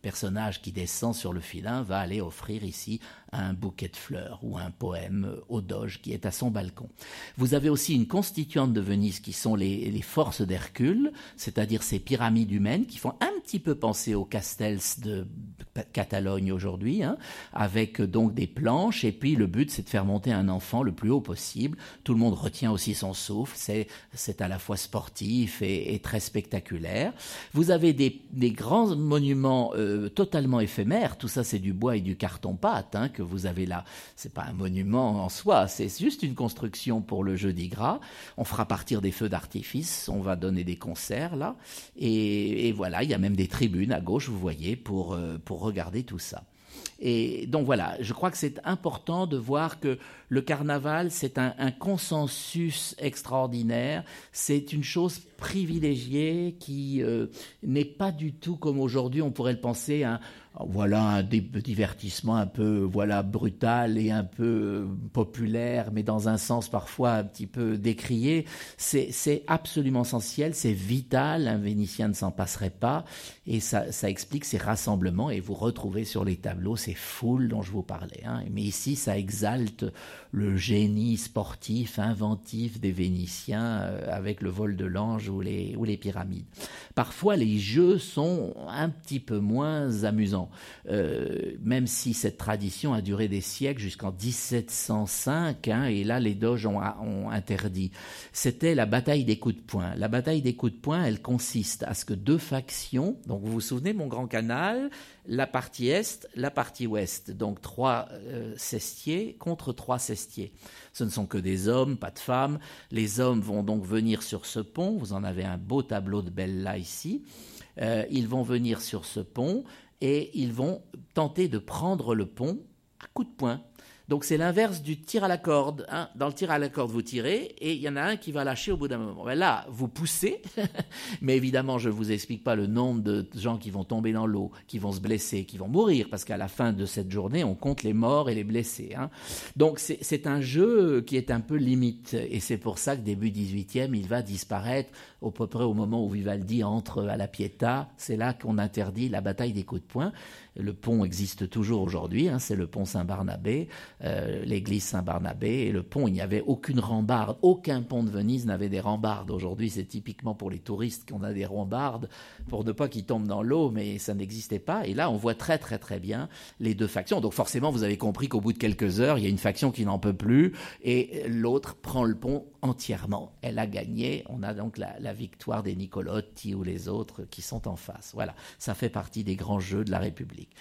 personnage qui descend sur le filin va aller offrir ici un bouquet de fleurs ou un poème au doge qui est à son balcon. Vous avez aussi une constituante de Venise qui sont les, forces d'Hercule, c'est-à-dire ces pyramides humaines qui font un petit peu penser aux castels de Catalogne aujourd'hui, hein, avec donc des planches, et puis le but c'est de faire monter un enfant le plus haut possible. Tout le monde retient aussi son souffle, c'est, c'est à la fois sportif et, très spectaculaire. Vous avez des, grands monuments euh, totalement éphémères, tout ça c'est du bois et du carton-pâte, hein, que vous avez là. C'est pas un monument en soi, c'est juste une construction pour le jeudi gras. On fera partir des feux d'artifice, on va donner des concerts là, et, voilà, il y a même des tribunes à gauche, vous voyez, pour, euh, pour regarder tout ça. Et donc voilà, je crois que c'est important de voir que le carnaval, c'est un, consensus extraordinaire, c'est une chose privilégiée qui euh, n'est pas du tout comme aujourd'hui on pourrait le penser, voilà un divertissement un peu voilà brutal et un peu euh, populaire, mais dans un sens parfois un petit peu décrié. C'est absolument essentiel, c'est vital. Un Vénitien ne s'en passerait pas, et ça, ça, explique ces rassemblements. Et vous retrouvez sur les tableaux ces foules dont je vous parlais. Hein. Mais ici, ça exalte le génie sportif, inventif des Vénitiens euh, avec le vol de l'ange ou les, ou les pyramides. Parfois, les jeux sont un petit peu moins amusants, euh, même si cette tradition a duré des siècles jusqu'en 1705, hein, et là, les doges ont, interdit. C'était la bataille des coups de poing. La bataille des coups de poing, elle consiste à ce que deux factions, donc vous vous souvenez, mon grand canal, la partie est, la partie ouest. Donc trois euh, cestiers contre trois cestiers. Ce ne sont que des hommes, pas de femmes. Les hommes vont donc venir sur ce pont. Vous en avez un beau tableau de Bella ici. Euh, ils vont venir sur ce pont et ils vont tenter de prendre le pont à coups de poing. Donc c'est l'inverse du tir à la corde. Hein. Dans le tir à la corde, vous tirez et il y en a un qui va lâcher au bout d'un moment. Ben là, vous poussez, mais évidemment, je ne vous explique pas le nombre de gens qui vont tomber dans l'eau, qui vont se blesser, qui vont mourir, parce qu'à la fin de cette journée, on compte les morts et les blessés. Hein. Donc c'est un jeu qui est un peu limite, et c'est pour ça que début 18e, il va disparaître au peu près au moment où Vivaldi entre à la Pietà. C'est là qu'on interdit la bataille des coups de poing. Le pont existe toujours aujourd'hui, hein, c'est le pont Saint-Barnabé, euh, l'église Saint-Barnabé, et le pont, il n'y avait aucune rambarde, aucun pont de Venise n'avait des rambardes. Aujourd'hui, c'est typiquement pour les touristes qu'on a des rambardes, pour ne pas qu'ils tombent dans l'eau, mais ça n'existait pas. Et là, on voit très très très bien les deux factions. Donc forcément, vous avez compris qu'au bout de quelques heures, il y a une faction qui n'en peut plus, et l'autre prend le pont entièrement. Elle a gagné. On a donc la, victoire des Nicolotti ou les autres qui sont en face. Voilà, ça fait partie des grands jeux de la République.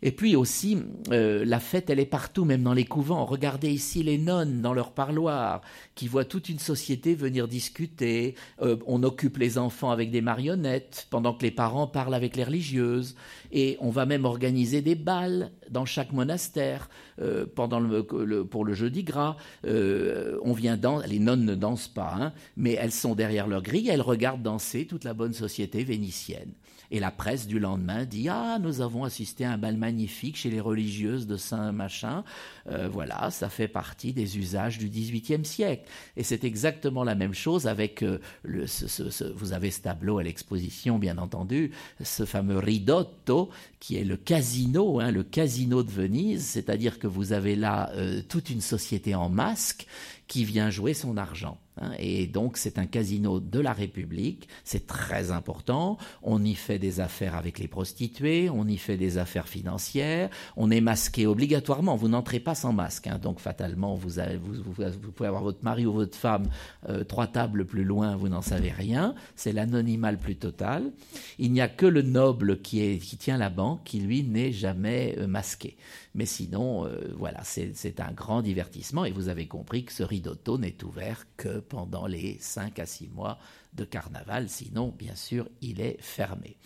Et puis aussi, euh, la fête, elle est partout, même dans les couvents. Regardez ici les nonnes dans leur parloir, qui voient toute une société venir discuter. Euh, on occupe les enfants avec des marionnettes, pendant que les parents parlent avec les religieuses. Et on va même organiser des balles dans chaque monastère euh, pendant pour le jeudi gras. On vient dans, les nonnes ne dansent pas, hein, mais elles sont derrière leur grille, elles regardent danser toute la bonne société vénitienne. Et la presse du lendemain dit Ah, nous avons assisté à un bal magnifique chez les religieuses de Saint-Machin. Euh, voilà, ça fait partie des usages du XVIIIe siècle. Et c'est exactement la même chose avec euh, le. Vous avez ce tableau à l'exposition, bien entendu, ce fameux ridotto qui est le casino, hein, le casino de Venise, c'est-à-dire que vous avez là euh, toute une société en masque qui vient jouer son argent. Hein. Et donc c'est un casino de la République, c'est très important, on y fait des affaires avec les prostituées, on y fait des affaires financières, on est masqué obligatoirement, vous n'entrez pas sans masque, hein. donc fatalement vous, pouvez avoir votre mari ou votre femme euh, trois tables plus loin, vous n'en savez rien, c'est l'anonymat le plus total. Il n'y a que le noble qui, tient la banque qui lui n'est jamais euh, masqué. Mais sinon, euh, voilà, c'est un grand divertissement et vous avez compris que ce ridotto n'est ouvert que pendant les 5 à 6 mois de carnaval, sinon, bien sûr, il est fermé.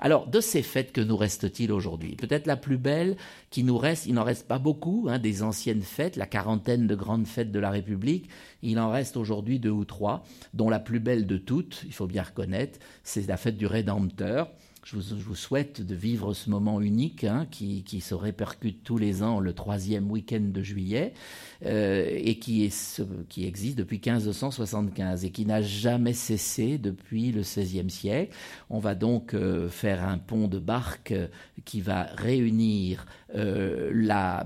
Alors, de ces fêtes, que nous reste-t-il aujourd'hui? Peut-être la plus belle qui nous reste, il n'en reste pas beaucoup, hein, des anciennes fêtes, la quarantaine de grandes fêtes de la République, il en reste aujourd'hui deux ou trois, dont la plus belle de toutes, il faut bien reconnaître, c'est la fête du Rédempteur. Je vous, souhaite de vivre ce moment unique hein, qui, se répercute tous les ans le troisième week-end de juillet euh, et qui, existe depuis 1575 et qui n'a jamais cessé depuis le XVIe siècle. On va donc euh, faire un pont de barque qui va réunir euh, la,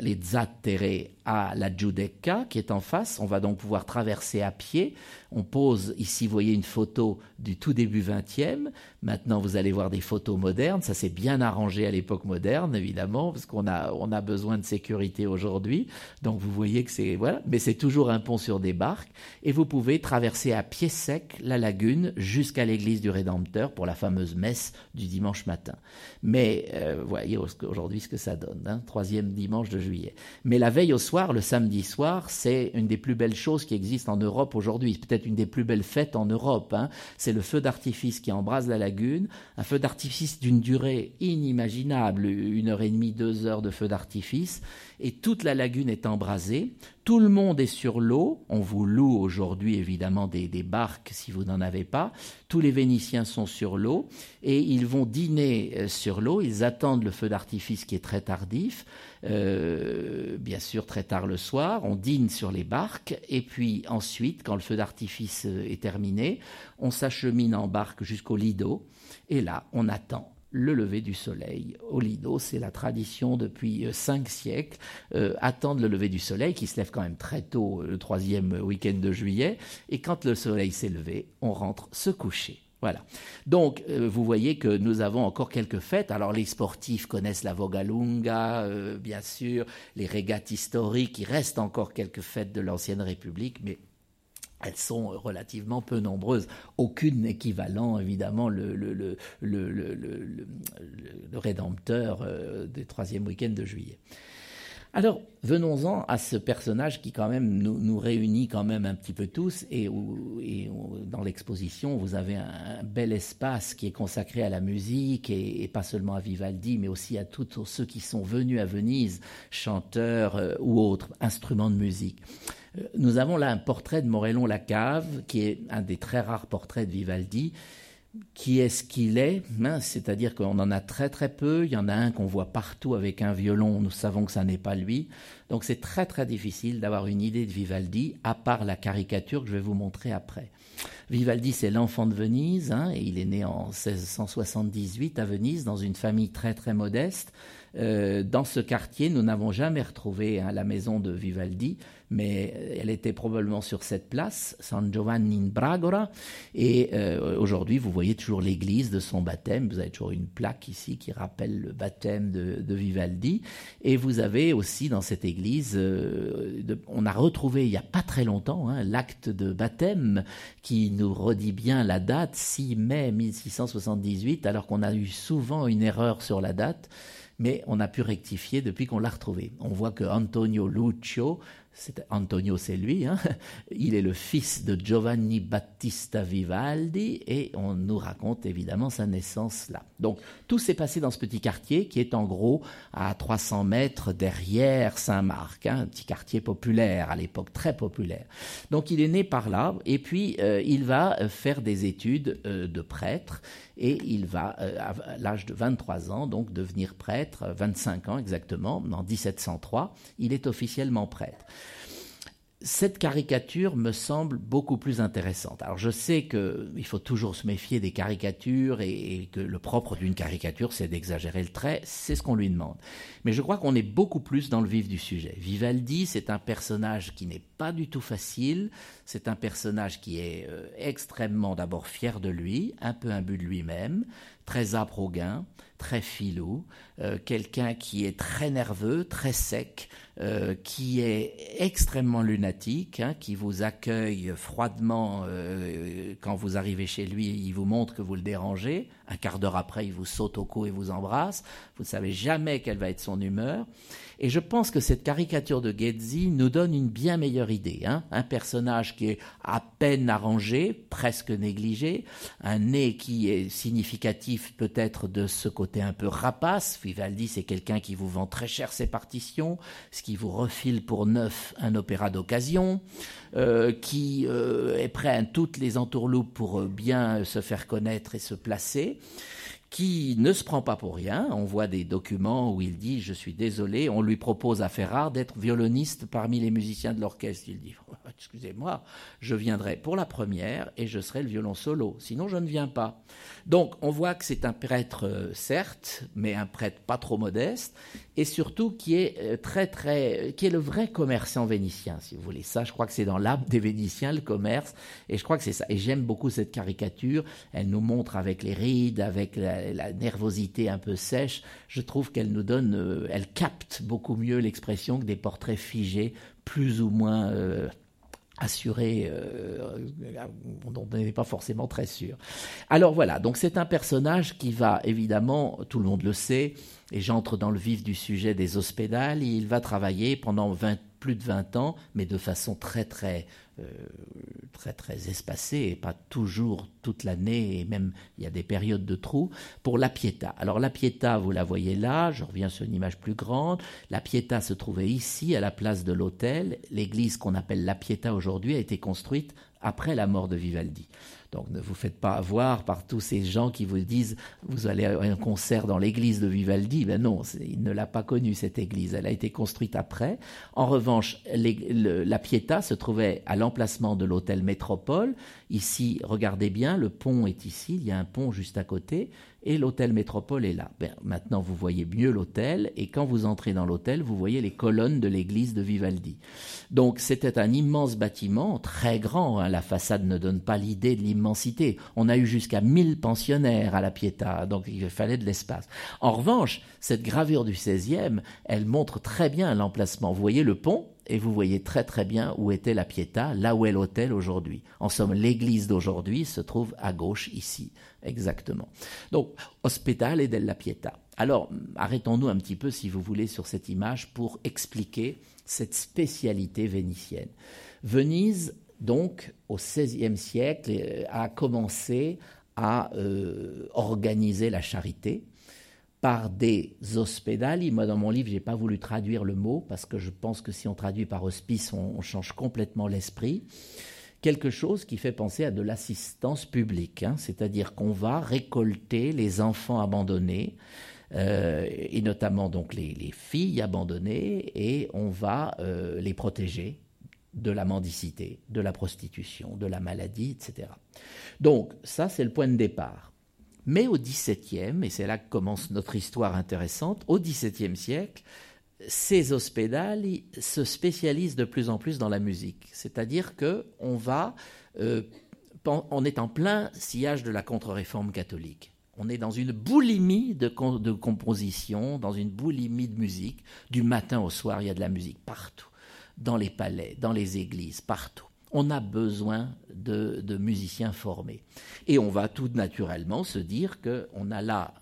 les Zattere à la Giudecca qui est en face. On va donc pouvoir traverser à pied. On pose ici, vous voyez une photo du tout début 20e. Maintenant, vous allez voir des photos modernes. Ça s'est bien arrangé à l'époque moderne, évidemment, parce qu'on a, a besoin de sécurité aujourd'hui. Donc, vous voyez que c'est, voilà. Mais c'est toujours un pont sur des barques. Et vous pouvez traverser à pied sec la lagune jusqu'à l'église du Rédempteur pour la fameuse messe du dimanche matin. Mais, euh, voyez aujourd'hui ce que ça donne, hein, troisième dimanche de juillet. Mais la veille au soir, le samedi soir, c'est une des plus belles choses qui existent en Europe aujourd'hui. Peut-être une des plus belles fêtes en Europe. Hein. C'est le feu d'artifice qui embrase la lagune, un feu d'artifice d'une durée inimaginable, une heure et demie, deux heures de feu d'artifice, et toute la lagune est embrasée. Tout le monde est sur l'eau. On vous loue aujourd'hui évidemment des, barques si vous n'en avez pas. Tous les Vénitiens sont sur l'eau et ils vont dîner euh, sur l'eau. Ils attendent le feu d'artifice qui est très tardif, euh, bien sûr très tard le soir. On dîne sur les barques et puis ensuite, quand le feu d'artifice euh, est terminé, on s'achemine en barque jusqu'au Lido et là on attend le lever du soleil. Au Lido, c'est la tradition depuis euh, cinq siècles, euh, attendre le lever du soleil, qui se lève quand même très tôt, euh, le troisième week-end de juillet, et quand le soleil s'est levé, on rentre se coucher. Voilà. Donc, vous voyez que nous avons encore quelques fêtes. Alors, les sportifs connaissent la Vogalunga, bien sûr, les régates historiques. Il reste encore quelques fêtes de l'ancienne République, mais elles sont relativement peu nombreuses. Aucune équivalent, évidemment, le, rédempteur euh, des troisième week-end de juillet. Alors, venons-en à ce personnage qui quand même nous, réunit quand même un petit peu tous et, et dans l'exposition vous avez un, bel espace qui est consacré à la musique et, pas seulement à Vivaldi mais aussi à tous ceux qui sont venus à Venise, chanteurs euh, ou autres instruments de musique. Nous avons là un portrait de Morellon Lacave, qui est un des très rares portraits de Vivaldi. Qui est ce qu'il est, C'est-à-dire qu'on en a très très peu. Il y en a un qu'on voit partout avec un violon. Nous savons que ça n'est pas lui. Donc c'est très très difficile d'avoir une idée de Vivaldi, à part la caricature que je vais vous montrer après. Vivaldi, c'est l'enfant de Venise, hein, et il est né en 1678 à Venise, dans une famille très très modeste. Euh, dans ce quartier, nous n'avons jamais retrouvé hein, la maison de Vivaldi, mais elle était probablement sur cette place, San Giovanni in Bragora. Et euh, aujourd'hui, vous voyez toujours l'église de son baptême. Vous avez toujours une plaque ici qui rappelle le baptême de, Vivaldi. Et vous avez aussi dans cette église, euh, on a retrouvé il n'y a pas très longtemps hein, l'acte de baptême qui nous redit bien la date, 6 mai 1678, alors qu'on a eu souvent une erreur sur la date mais on a pu rectifier depuis qu'on l'a retrouvé. On voit que Antonio Lucio Antonio, c'est lui. Hein. Il est le fils de Giovanni Battista Vivaldi et on nous raconte évidemment sa naissance là. Donc tout s'est passé dans ce petit quartier qui est en gros à 300 mètres derrière Saint-Marc, hein, un petit quartier populaire à l'époque, très populaire. Donc il est né par là et puis euh, il va euh, faire des études euh, de prêtre et il va, à l'âge de 23 ans, donc devenir prêtre, 25 ans exactement, en 1703, il est officiellement prêtre cette caricature me semble beaucoup plus intéressante. Alors je sais qu'il faut toujours se méfier des caricatures et, que le propre d'une caricature, c'est d'exagérer le trait, c'est ce qu'on lui demande. Mais je crois qu'on est beaucoup plus dans le vif du sujet. Vivaldi, c'est un personnage qui n'est pas du tout facile, c'est un personnage qui est euh, extrêmement d'abord fier de lui, un peu imbu de lui-même, très âpre au gain, très filou, euh, quelqu'un qui est très nerveux, très sec, euh, qui est extrêmement lunatique, hein, qui vous accueille froidement euh, quand vous arrivez chez lui, il vous montre que vous le dérangez, un quart d'heure après il vous saute au cou et vous embrasse, vous ne savez jamais quelle va être son humeur, et je pense que cette caricature de Ghezzi nous donne une bien meilleure idée. Hein. un personnage qui est à peine arrangé, presque négligé, un nez qui est significatif peut-être de ce côté un peu rapace. Vivaldi, c'est quelqu'un qui vous vend très cher ses partitions, qui vous refile pour neuf un opéra d'occasion, euh, qui euh, est prêt à toutes les entourloupes pour euh, bien se faire connaître et se placer qui ne se prend pas pour rien. On voit des documents où il dit Je suis désolé, on lui propose à Ferrare d'être violoniste parmi les musiciens de l'orchestre. Il dit Excusez-moi, je viendrai pour la première et je serai le violon solo, sinon je ne viens pas. Donc on voit que c'est un prêtre, euh, certes, mais un prêtre pas trop modeste, et surtout qui est euh, très très, qui est le vrai commerçant vénitien, si vous voulez. Ça, je crois que c'est dans l'âme des Vénitiens le commerce, et je crois que c'est ça. Et j'aime beaucoup cette caricature. Elle nous montre avec les rides, avec la, nervosité un peu sèche. Je trouve qu'elle nous donne, euh, elle capte beaucoup mieux l'expression que des portraits figés, plus ou moins assuré, euh, on n'est pas forcément très sûr. Alors voilà, donc c'est un personnage qui va évidemment, tout le monde le sait, et j'entre dans le vif du sujet des hospédales, il va travailler pendant 20, plus de 20 ans, mais de façon très très euh, très très espacée et pas toujours toute l'année et même il y a des périodes de trous pour la Pietà. Alors la Pietà, vous la voyez là, je reviens sur une image plus grande. La Pietà se trouvait ici à la place de l'hôtel. L'église qu'on appelle la Pietà aujourd'hui a été construite après la mort de Vivaldi. Donc ne vous faites pas avoir par tous ces gens qui vous disent vous allez à un concert dans l'église de Vivaldi. Ben non, il ne l'a pas connue cette église. Elle a été construite après. En revanche, la Pietà se trouvait à l'emplacement de l'hôtel Métropole. Ici, regardez bien, le pont est ici. Il y a un pont juste à côté et l'hôtel Métropole est là. Ben, maintenant, vous voyez mieux l'hôtel, et quand vous entrez dans l'hôtel, vous voyez les colonnes de l'église de Vivaldi. Donc, c'était un immense bâtiment, très grand. Hein. La façade ne donne pas l'idée de l'immensité. On a eu jusqu'à 1000 pensionnaires à la Pietà, donc il fallait de l'espace. En revanche, cette gravure du 16e, elle montre très bien l'emplacement. Vous voyez le pont et vous voyez très très bien où était la Pietà, là où est l'hôtel aujourd'hui. En somme, l'église d'aujourd'hui se trouve à gauche ici, exactement. Donc, Hospitale della Pietà. Alors, arrêtons-nous un petit peu, si vous voulez, sur cette image pour expliquer cette spécialité vénitienne. Venise, donc, au XVIe siècle, euh, a commencé à euh, organiser la charité par des hospedali. Moi, dans mon livre, je n'ai pas voulu traduire le mot parce que je pense que si on traduit par hospice, on, change complètement l'esprit. Quelque chose qui fait penser à de l'assistance publique, hein. c'est-à-dire qu'on va récolter les enfants abandonnés, euh, et notamment donc les, filles abandonnées, et on va euh, les protéger de la mendicité, de la prostitution, de la maladie, etc. Donc ça, c'est le point de départ. Mais au XVIIe, et c'est là que commence notre histoire intéressante, au XVIIe siècle, ces hospedali se spécialisent de plus en plus dans la musique. C'est-à-dire que on va, euh, on est en plein sillage de la contre-réforme catholique. On est dans une boulimie de, de composition, dans une boulimie de musique. Du matin au soir, il y a de la musique partout, dans les palais, dans les églises, partout on a besoin de, musiciens formés. Et on va tout naturellement se dire qu'on a là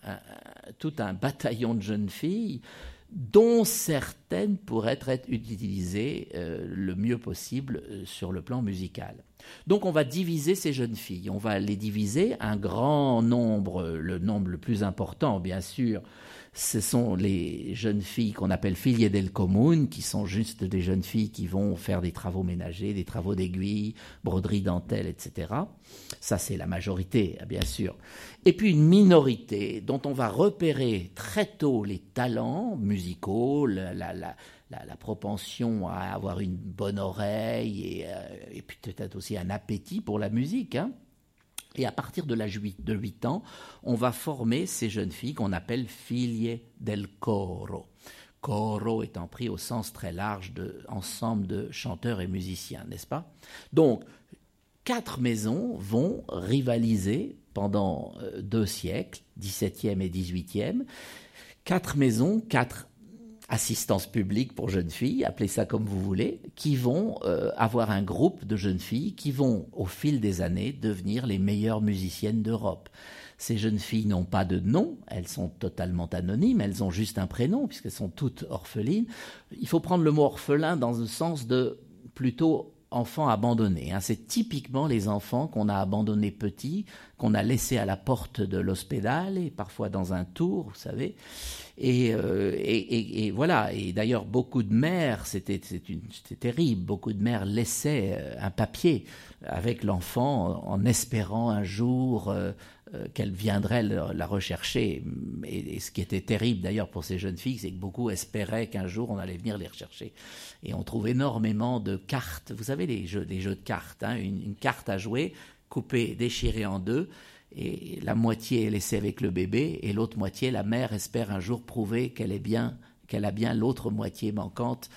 tout un bataillon de jeunes filles dont certaines pourraient être utilisées euh, le mieux possible euh, sur le plan musical. Donc on va diviser ces jeunes filles, on va les diviser, un grand nombre, le nombre le plus important bien sûr, ce sont les jeunes filles qu'on appelle figlie del comune, qui sont juste des jeunes filles qui vont faire des travaux ménagers, des travaux d'aiguille, broderie, dentelle, etc. Ça, c'est la majorité, bien sûr. Et puis une minorité dont on va repérer très tôt les talents musicaux, la, la, propension à avoir une bonne oreille et, euh, peut-être aussi un appétit pour la musique. Hein. Et à partir de l'âge de 8 ans, on va former ces jeunes filles qu'on appelle figlie del coro. Coro étant pris au sens très large de ensemble de chanteurs et musiciens, n'est-ce pas? Donc, quatre maisons vont rivaliser pendant euh, deux siècles, 17e et 18e. Quatre maisons, quatre assistance publique pour jeunes filles, appelez ça comme vous voulez, qui vont euh, avoir un groupe de jeunes filles qui vont, au fil des années, devenir les meilleures musiciennes d'Europe. Ces jeunes filles n'ont pas de nom, elles sont totalement anonymes, elles ont juste un prénom, puisqu'elles sont toutes orphelines. Il faut prendre le mot orphelin dans le sens de plutôt enfants abandonnés. Hein. C'est typiquement les enfants qu'on a abandonnés petits, qu'on a laissés à la porte de l'hospital et parfois dans un tour, vous savez. Et, euh, et, voilà. Et d'ailleurs, beaucoup de mères, c'était terrible. Beaucoup de mères laissaient euh, un papier avec l'enfant en espérant un jour euh, qu'elle viendrait la rechercher. Et, ce qui était terrible d'ailleurs pour ces jeunes filles, c'est que beaucoup espéraient qu'un jour on allait venir les rechercher. Et on trouve énormément de cartes. Vous savez les jeux, de cartes, hein, une carte à jouer coupée, déchirée en deux et la moitié est laissée avec le bébé et l'autre moitié, la mère espère un jour prouver qu'elle est bien, qu'elle a bien l'autre moitié manquante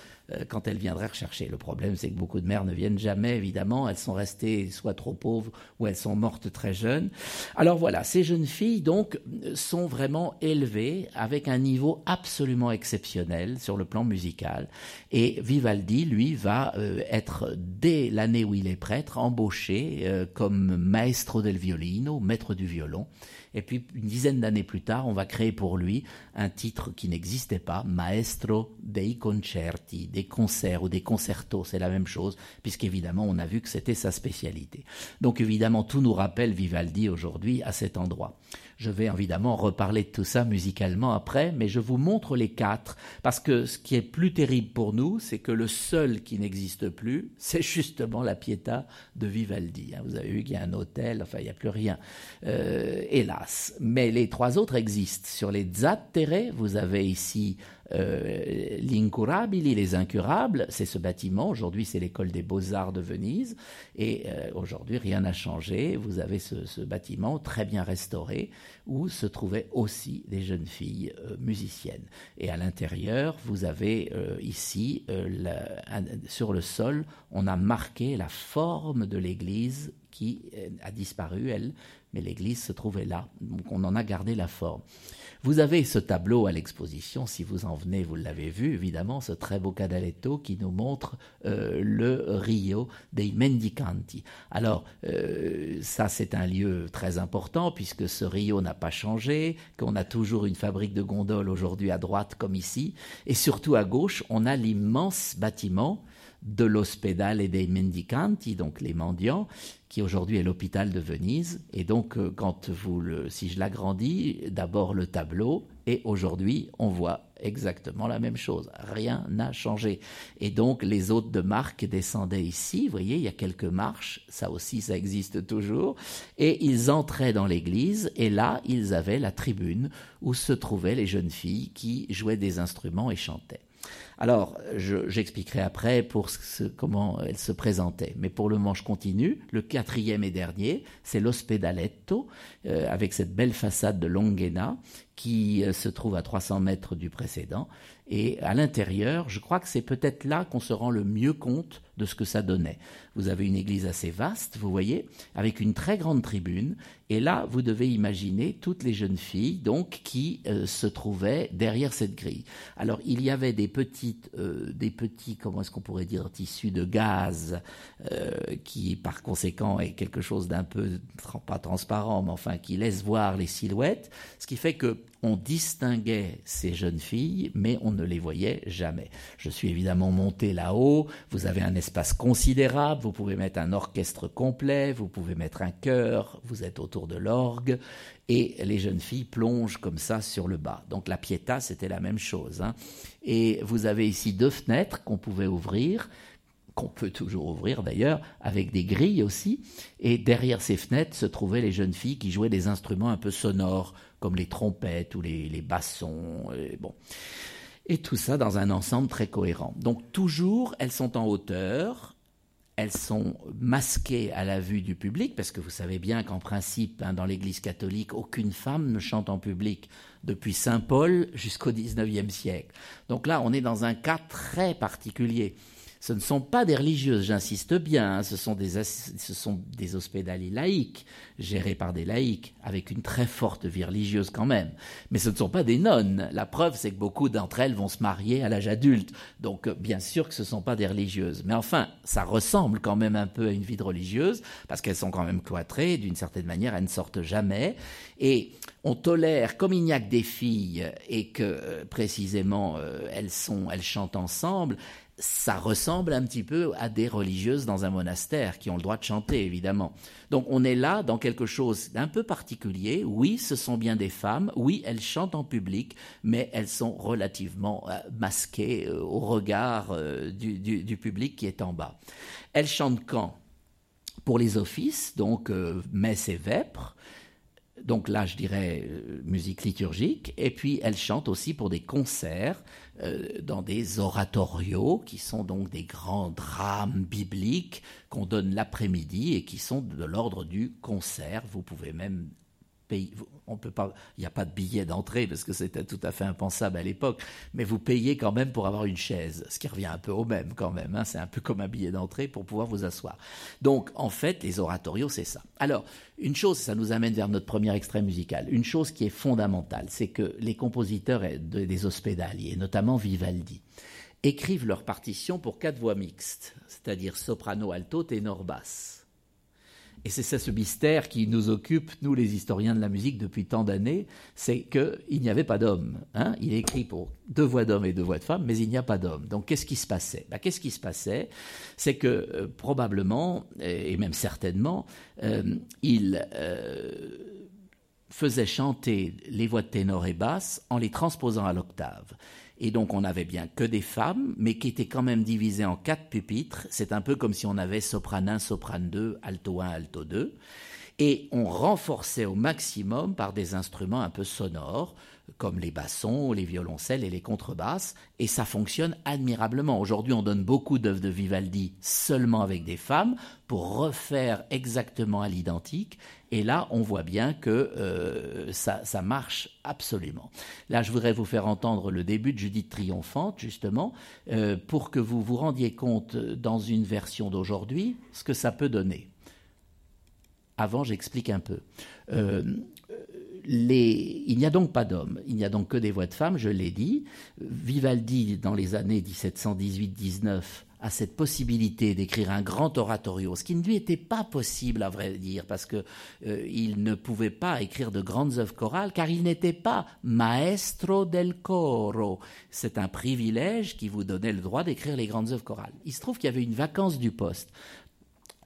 quand elle viendrait rechercher. Le problème, c'est que beaucoup de mères ne viennent jamais, évidemment. Elles sont restées soit trop pauvres ou elles sont mortes très jeunes. Alors voilà, ces jeunes filles, donc, sont vraiment élevées avec un niveau absolument exceptionnel sur le plan musical. Et Vivaldi, lui, va euh, être, dès l'année où il est prêtre, embauché euh, comme maestro del violino, maître du violon. Et puis une dizaine d'années plus tard, on va créer pour lui un titre qui n'existait pas, Maestro dei concerti, des concerts ou des concertos, c'est la même chose, puisqu'évidemment on a vu que c'était sa spécialité. Donc évidemment tout nous rappelle Vivaldi aujourd'hui à cet endroit. Je vais évidemment reparler de tout ça musicalement après, mais je vous montre les quatre, parce que ce qui est plus terrible pour nous, c'est que le seul qui n'existe plus, c'est justement la Pietà de Vivaldi. Hein. Vous avez vu qu'il y a un hôtel, enfin il n'y a plus rien, euh, hélas. Mais les trois autres existent. Sur les Zattere, vous avez ici euh, l'incurabili, les incurables, c'est ce bâtiment. Aujourd'hui, c'est l'école des beaux-arts de Venise. Et euh, aujourd'hui, rien n'a changé. Vous avez ce, bâtiment très bien restauré où se trouvaient aussi des jeunes filles euh, musiciennes. Et à l'intérieur, vous avez ici, sur le sol, on a marqué la forme de l'église qui a disparu, elle, mais l'église se trouvait là. Donc on en a gardé la forme. Vous avez ce tableau à l'exposition, si vous en venez, vous l'avez vu évidemment, ce très beau cadaletto qui nous montre euh, le Rio dei Mendicanti. Alors, euh, ça c'est un lieu très important puisque ce Rio n'a pas changé, qu'on a toujours une fabrique de gondoles aujourd'hui à droite comme ici, et surtout à gauche, on a l'immense bâtiment de l'Ospedale dei Mendicanti, donc les mendiants, qui aujourd'hui est l'hôpital de Venise. Et donc, euh, quand vous le, si je l'agrandis, d'abord le tableau, et aujourd'hui, on voit exactement la même chose. Rien n'a changé. Et donc, les hôtes de marque descendaient ici. Vous voyez, il y a quelques marches. Ça aussi, ça existe toujours. Et ils entraient dans l'église. Et là, ils avaient la tribune où se trouvaient les jeunes filles qui jouaient des instruments et chantaient. Alors, j'expliquerai après pour comment elle se présentait. Mais pour le moment, je continue. Le quatrième et dernier, c'est l'Ospedaletto, euh, avec cette belle façade de Longhena qui euh, se trouve à 300 mètres du précédent. Et à l'intérieur, je crois que c'est peut-être là qu'on se rend le mieux compte de ce que ça donnait. Vous avez une église assez vaste, vous voyez, avec une très grande tribune. Et là, vous devez imaginer toutes les jeunes filles, donc, qui euh, se trouvaient derrière cette grille. Alors, il y avait des petites, des petits, comment est-ce qu'on pourrait dire, tissus de gaz, qui par conséquent est quelque chose d'un peu pas transparent, mais enfin qui laisse voir les silhouettes, ce qui fait que on distinguait ces jeunes filles, mais on ne les voyait jamais. Je suis évidemment monté là-haut, vous avez un espace considérable, vous pouvez mettre un orchestre complet, vous pouvez mettre un chœur, vous êtes autour de l'orgue, et les jeunes filles plongent comme ça sur le bas. Donc la Pietà, c'était la même chose. Hein. Et vous avez ici deux fenêtres qu'on pouvait ouvrir, qu'on peut toujours ouvrir d'ailleurs, avec des grilles aussi. Et derrière ces fenêtres se trouvaient les jeunes filles qui jouaient des instruments un peu sonores, comme les trompettes ou les, bassons. Et bon. Et tout ça dans un ensemble très cohérent. Donc toujours, elles sont en hauteur, elles sont masquées à la vue du public, parce que vous savez bien qu'en principe, hein, dans l'Église catholique, aucune femme ne chante en public depuis Saint Paul jusqu'au XIXe siècle. Donc là, on est dans un cas très particulier. Ce ne sont pas des religieuses, j'insiste bien, hein, ce, sont des, ce sont des laïques, gérés par des laïcs, avec une très forte vie religieuse quand même. Mais ce ne sont pas des nonnes. La preuve, c'est que beaucoup d'entre elles vont se marier à l'âge adulte. Donc, euh, bien sûr que ce ne sont pas des religieuses. Mais enfin, ça ressemble quand même un peu à une vie de religieuse, parce qu'elles sont quand même cloîtrées, d'une certaine manière, elles ne sortent jamais. Et on tolère, comme il n'y a que des filles, et que euh, précisément euh, elles, sont, elles chantent ensemble, ça ressemble un petit peu à des religieuses dans un monastère qui ont le droit de chanter, évidemment. Donc on est là dans quelque chose d'un peu particulier. Oui, ce sont bien des femmes. Oui, elles chantent en public, mais elles sont relativement euh, masquées euh, au regard euh, du, public qui est en bas. Elles chantent quand? Pour les offices, donc messe et vêpres donc là, je dirais musique liturgique, et puis elle chante aussi pour des concerts dans des oratorios, qui sont donc des grands drames bibliques qu'on donne l'après-midi et qui sont de l'ordre du concert. Vous pouvez même peut pas, il n'y a pas de billet d'entrée parce que c'était tout à fait impensable à l'époque, mais vous payez quand même pour avoir une chaise, ce qui revient un peu au même quand même. Hein. c'est un peu comme un billet d'entrée pour pouvoir vous asseoir. Donc en fait, les oratorios, c'est ça. Alors une chose, ça nous amène vers notre premier extrait musical. Une chose qui est fondamentale, c'est que les compositeurs des hospitaliers, notamment Vivaldi, écrivent leurs partitions pour quatre voix mixtes, c'est-à-dire soprano, alto, ténor, basse. Et c'est ça ce mystère qui nous occupe, nous les historiens de la musique, depuis tant d'années, c'est qu'il n'y avait pas d'homme. Hein il écrit pour deux voix d'hommes et deux voix de femmes, mais il n'y a pas d'homme. Donc qu'est-ce qui se passait? Ben, Qu'est-ce qui se passait? C'est que euh, probablement, et même certainement, euh, il euh, faisait chanter les voix de ténor et basse en les transposant à l'octave. Et donc on n'avait bien que des femmes, mais qui étaient quand même divisées en quatre pupitres. C'est un peu comme si on avait soprane 1, soprane 2, alto 1, alto 2. Et on renforçait au maximum par des instruments un peu sonores, comme les bassons, les violoncelles et les contrebasses, et ça fonctionne admirablement. Aujourd'hui, on donne beaucoup d'œuvres de Vivaldi seulement avec des femmes pour refaire exactement à l'identique, et là, on voit bien que euh, ça, marche absolument. Là, je voudrais vous faire entendre le début de Judith triomphante, justement, euh, pour que vous vous rendiez compte dans une version d'aujourd'hui ce que ça peut donner. Avant, j'explique un peu. Euh, il n'y a donc pas d'hommes, il n'y a donc que des voix de femmes, je l'ai dit. Vivaldi, dans les années 1718-19, à cette possibilité d'écrire un grand oratorio, ce qui ne lui était pas possible à vrai dire, parce que euh, il ne pouvait pas écrire de grandes œuvres chorales, car il n'était pas maestro del coro. C'est un privilège qui vous donnait le droit d'écrire les grandes œuvres chorales. Il se trouve qu'il y avait une vacance du poste.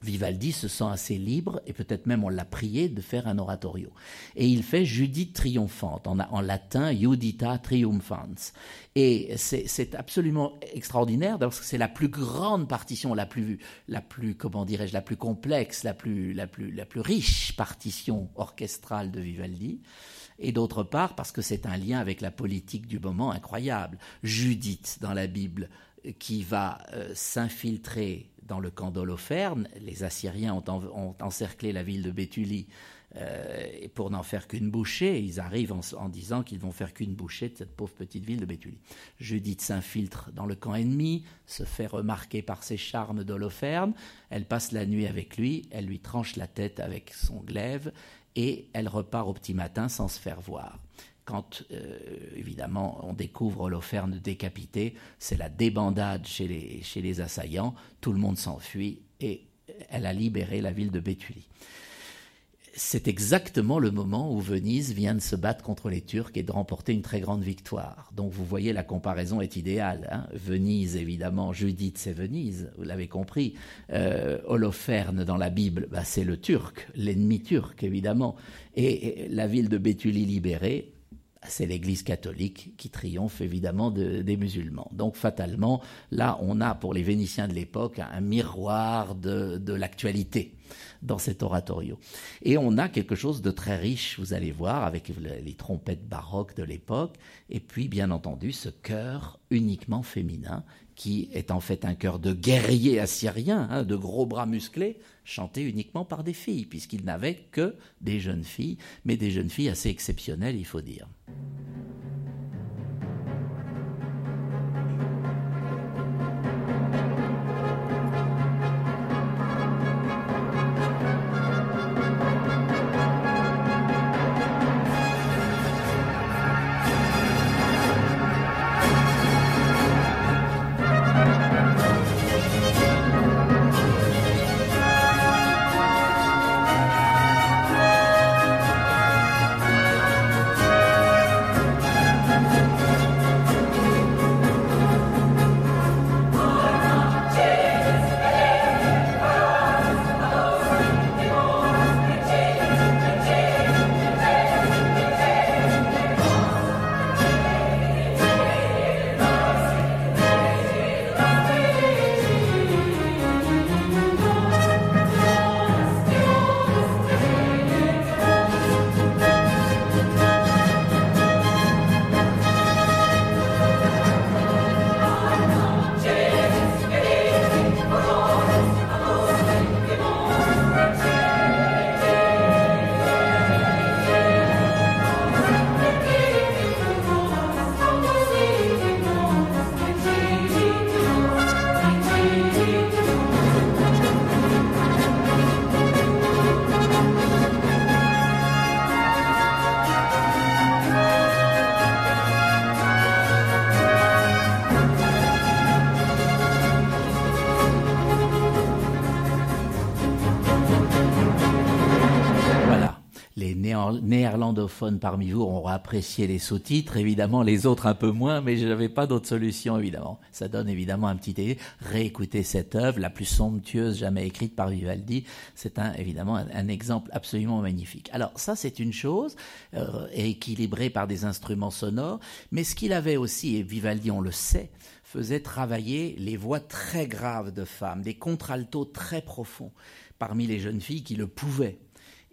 Vivaldi se sent assez libre, et peut-être même on l'a prié de faire un oratorio. Et il fait Judith triomphante, en, latin Judita triumphans. Et c'est absolument extraordinaire, parce que c'est la plus grande partition, la plus, la plus comment dirais-je, la plus complexe, la plus, la, plus, la plus riche partition orchestrale de Vivaldi et d'autre part parce que c'est un lien avec la politique du moment incroyable. Judith dans la Bible qui va euh, s'infiltrer dans le camp d'Holoferne. Les Assyriens ont, encerclé la ville de Béthulie euh, pour n'en faire qu'une bouchée. Ils arrivent en, disant qu'ils vont faire qu'une bouchée de cette pauvre petite ville de Béthulie. Judith s'infiltre dans le camp ennemi, se fait remarquer par ses charmes d'Holoferne. Elle passe la nuit avec lui, elle lui tranche la tête avec son glaive et elle repart au petit matin sans se faire voir. Quand évidemment on découvre Holoferne décapité, c'est la débandade chez les, assaillants, tout le monde s'enfuit et elle a libéré la ville de Béthulie c'est exactement le moment où Venise vient de se battre contre les Turcs et de remporter une très grande victoire. Donc vous voyez, la comparaison est idéale. Hein. Venise, évidemment, Judith, c'est Venise, vous l'avez compris. Euh, Holoferne dans la Bible, bah, c'est le Turc, l'ennemi turc, évidemment. Et, la ville de Béthulie libérée, c'est l'Église catholique qui triomphe évidemment des musulmans. Donc fatalement, là, on a pour les Vénitiens de l'époque un miroir de l'actualité dans cet oratorio. Et on a quelque chose de très riche, vous allez voir, avec les trompettes baroques de l'époque, et puis bien entendu ce chœur uniquement féminin, qui est en fait un chœur de guerriers assyriens, hein, de gros bras musclés, chanté uniquement par des filles, puisqu'ils n'avaient que des jeunes filles, mais des jeunes filles assez exceptionnelles, il faut dire. Néerlandophones parmi vous auront apprécié les sous-titres, évidemment les autres un peu moins, mais je n'avais pas d'autre solution évidemment. Ça donne évidemment un petit idée. Réécouter cette œuvre, la plus somptueuse jamais écrite par Vivaldi, c'est un, évidemment un, exemple absolument magnifique. Alors ça c'est une chose, euh, équilibrée par des instruments sonores, mais ce qu'il avait aussi, et Vivaldi on le sait, faisait travailler les voix très graves de femmes, des contraltos très profonds parmi les jeunes filles qui le pouvaient.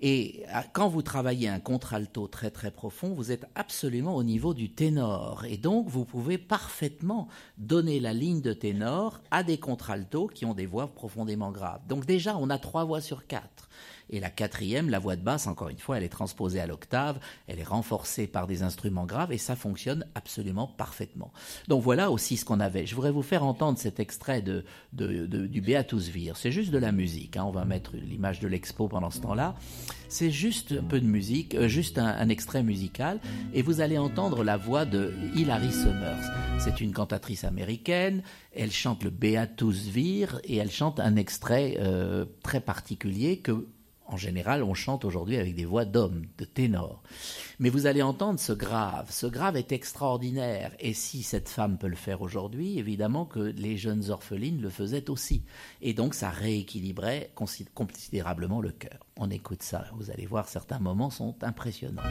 Et ah, quand vous travaillez un contralto très très profond, vous êtes absolument au niveau du ténor. Et donc, vous pouvez parfaitement donner la ligne de ténor à des contraltos qui ont des voix profondément graves. Donc déjà, on a trois voix sur quatre. Et la quatrième, la voix de basse, encore une fois, elle est transposée à l'octave, elle est renforcée par des instruments graves et ça fonctionne absolument parfaitement. Donc voilà aussi ce qu'on avait. Je voudrais vous faire entendre cet extrait de, du Beatus Vir. C'est juste de la musique. Hein. On va mettre l'image de l'expo pendant ce temps-là. C'est juste un peu de musique, euh, juste un, extrait musical, et vous allez entendre la voix de Hilary Summers. C'est une cantatrice américaine. Elle chante le Beatus Vir et elle chante un extrait euh, très particulier que en général, on chante aujourd'hui avec des voix d'hommes, de ténors. Mais vous allez entendre ce grave. Ce grave est extraordinaire. Et si cette femme peut le faire aujourd'hui, évidemment que les jeunes orphelines le faisaient aussi. Et donc, ça rééquilibrait considérablement le cœur. On écoute ça. Vous allez voir, certains moments sont impressionnants.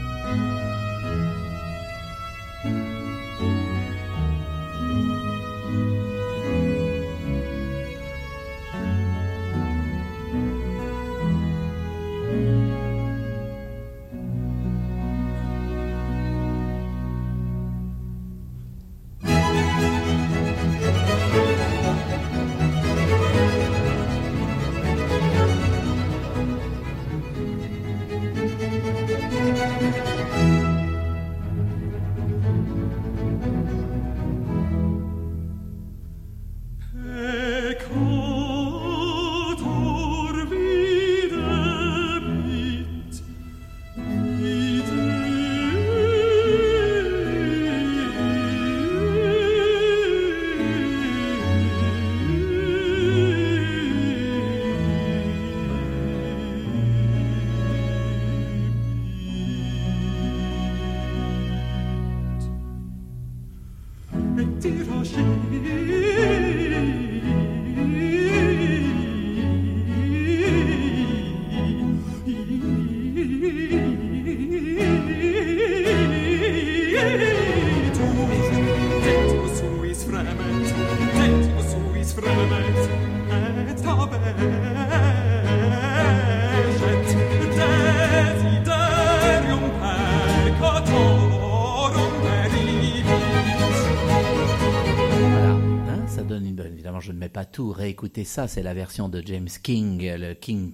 Écoutez ça, c'est la version de James King, le King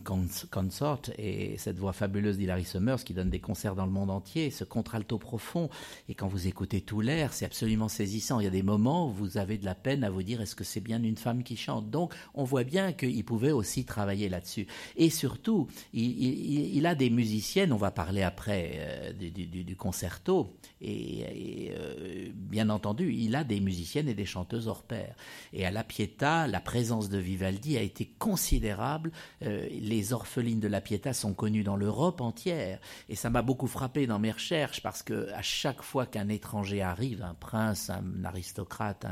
Consort, et cette voix fabuleuse d'Hilary Summers qui donne des concerts dans le monde entier, ce contralto profond. Et quand vous écoutez tout l'air, c'est absolument saisissant. Il y a des moments où vous avez de la peine à vous dire est-ce que c'est bien une femme qui chante? Donc, on voit bien qu'il pouvait aussi travailler là-dessus. Et surtout, il, a des musiciennes, on va parler après euh, du, concerto, et, euh, bien entendu, il a des musiciennes et des chanteuses hors pair. Et à la Pietà, la présence de Vivaldi a été considérable. Euh, les orphelines de la Pietà sont connues dans l'Europe entière. Et ça m'a beaucoup frappé dans mes recherches parce que à chaque fois qu'un étranger arrive, un prince, un aristocrate,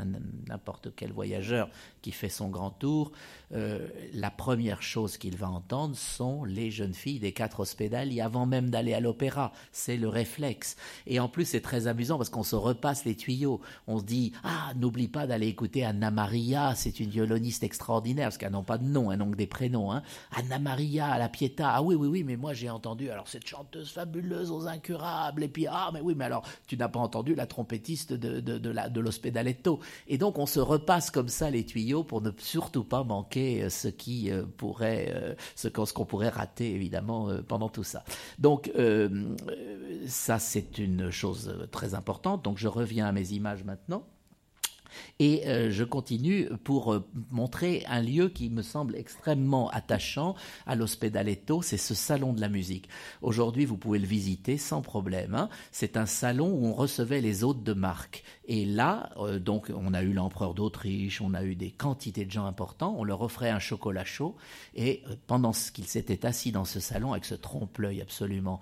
n'importe quel voyageur qui fait son grand tour, euh, la première chose qu'il va entendre sont les jeunes filles des quatre hospédaliers avant même d'aller à l'opéra. C'est le réflexe. Et en plus, c'est très amusant parce qu'on se repasse les tuyaux. On se dit, ah, n'oublie pas d'aller écouter Anna Maria, c'est une violoniste extraordinaire, parce qu'elles n'ont pas de nom, elles n'ont que des prénoms. Hein. Anna Maria la Pietà, ah oui, oui, oui, mais moi j'ai entendu, alors cette chanteuse fabuleuse aux incurables, et puis, ah, mais oui, mais alors, tu n'as pas entendu la trompettiste de, de, de. Et donc, on se repasse comme ça les tuyaux pour ne surtout pas manquer euh, ce qui euh, pourrait, euh, ce qu'on pourrait rater, évidemment, pendant tout ça. Donc, ça, c'est une chose très importante. Donc, je reviens à mes images maintenant. Et euh, je continue pour euh, montrer un lieu qui me semble extrêmement attachant à l'Ospedaletto, c'est ce salon de la musique. Aujourd'hui, vous pouvez le visiter sans problème. Hein. C'est un salon où on recevait les hôtes de marque. Et là, euh, donc, on a eu l'empereur d'Autriche, on a eu des quantités de gens importants, on leur offrait un chocolat chaud. Et pendant qu'ils s'étaient assis dans ce salon avec ce trompe-l'œil absolument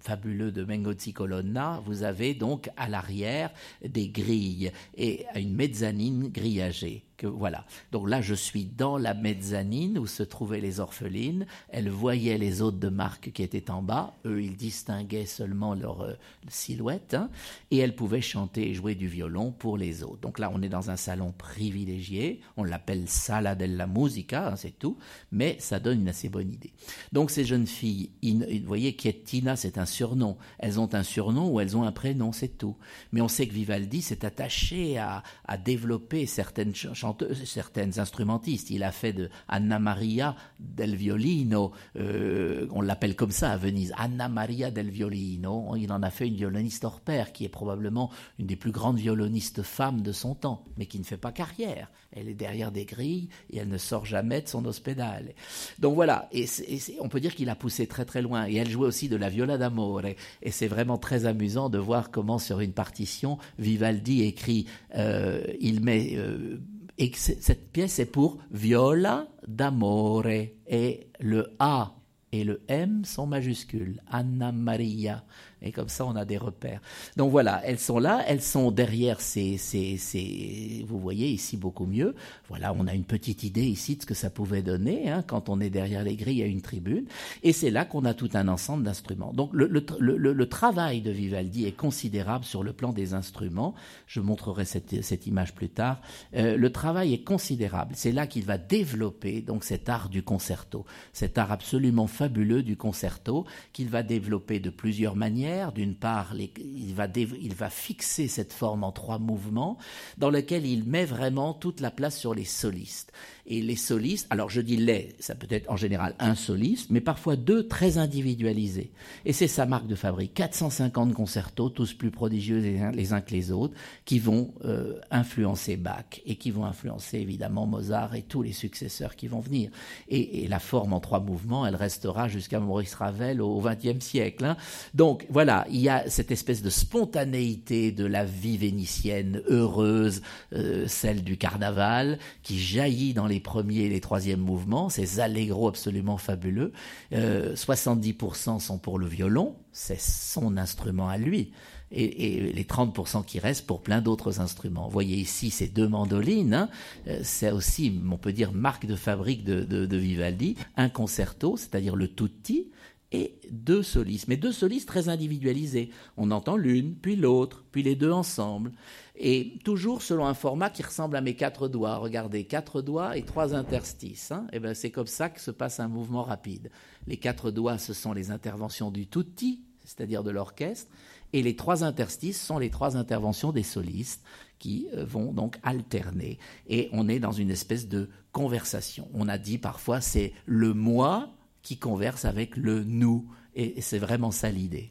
fabuleux de Mengozzi Colonna, vous avez donc à l'arrière des grilles. Et à une mezzanine grillagée voilà. Donc là, je suis dans la mezzanine où se trouvaient les orphelines. Elles voyaient les hôtes de marque qui étaient en bas. Eux, ils distinguaient seulement leur euh, silhouette. Hein. et elles pouvaient chanter et jouer du violon pour les autres. Donc là, on est dans un salon privilégié. On l'appelle Sala della Musica, hein, c'est tout. Mais ça donne une assez bonne idée. Donc ces jeunes filles, vous voyez, Tina, c'est un surnom. Elles ont un surnom ou elles ont un prénom, c'est tout. Mais on sait que Vivaldi s'est attaché à, à développer certaines chansons certaines instrumentistes. Il a fait de Anna Maria del Violino, euh, on l'appelle comme ça à Venise, Anna Maria del Violino. Il en a fait une violoniste hors pair, qui est probablement une des plus grandes violonistes femmes de son temps, mais qui ne fait pas carrière. Elle est derrière des grilles et elle ne sort jamais de son hospédale. Donc voilà, on peut dire qu'il a poussé très très loin. Et elle jouait aussi de la viola d'amore. Et c'est vraiment très amusant de voir comment sur une partition, Vivaldi écrit, euh, il met euh, et cette pièce est pour viola d'amore et le A et le M sont majuscules. Anna Maria. Et comme ça, on a des repères. Donc voilà, elles sont là, elles sont derrière ces, ces, ces vous voyez ici beaucoup mieux. Voilà, on a une petite idée ici de ce que ça pouvait donner hein, quand on est derrière les grilles à une tribune. Et c'est là qu'on a tout un ensemble d'instruments. Donc le, le, le, le, travail de Vivaldi est considérable sur le plan des instruments. Je montrerai cette, cette image plus tard. Euh, le travail est considérable. C'est là qu'il va développer donc cet art du concerto, cet art absolument fabuleux du concerto qu'il va développer de plusieurs manières d'une part, il, va il va fixer cette forme en trois mouvements dans lequel il met vraiment toute la place sur les solistes. Et les solistes, alors je dis les, ça peut être en général un soliste, mais parfois deux très individualisés. Et c'est sa marque de fabrique. 450 concertos, tous plus prodigieux les uns, que les autres, qui vont euh, influencer Bach et qui vont influencer évidemment Mozart et tous les successeurs qui vont venir. Et, la forme en trois mouvements, elle restera jusqu'à Maurice Ravel au XXe siècle. Hein. Donc voilà, il y a cette espèce de spontanéité de la vie vénitienne heureuse, euh, celle du carnaval, qui jaillit dans les les premiers et les troisièmes mouvements, ces allegro absolument fabuleux. 70% sont pour le violon, c'est son instrument à lui et, les 30% qui restent pour plein d'autres instruments. Vous voyez ici ces deux mandolines, hein. euh, c'est aussi, on peut dire, marque de fabrique de, Vivaldi, un concerto, c'est-à-dire le tutti, et deux solistes, mais deux solistes très individualisés. On entend l'une, puis l'autre, puis les deux ensemble, et toujours selon un format qui ressemble à mes quatre doigts. Regardez, quatre doigts et trois interstices. Hein. et ben c'est comme ça que se passe un mouvement rapide. Les quatre doigts, ce sont les interventions du tutti, c'est-à-dire de l'orchestre, et les trois interstices sont les trois interventions des solistes qui euh, vont donc alterner. Et on est dans une espèce de conversation. On a dit parfois c'est le moi qui converse avec le nous. Et c'est vraiment ça l'idée.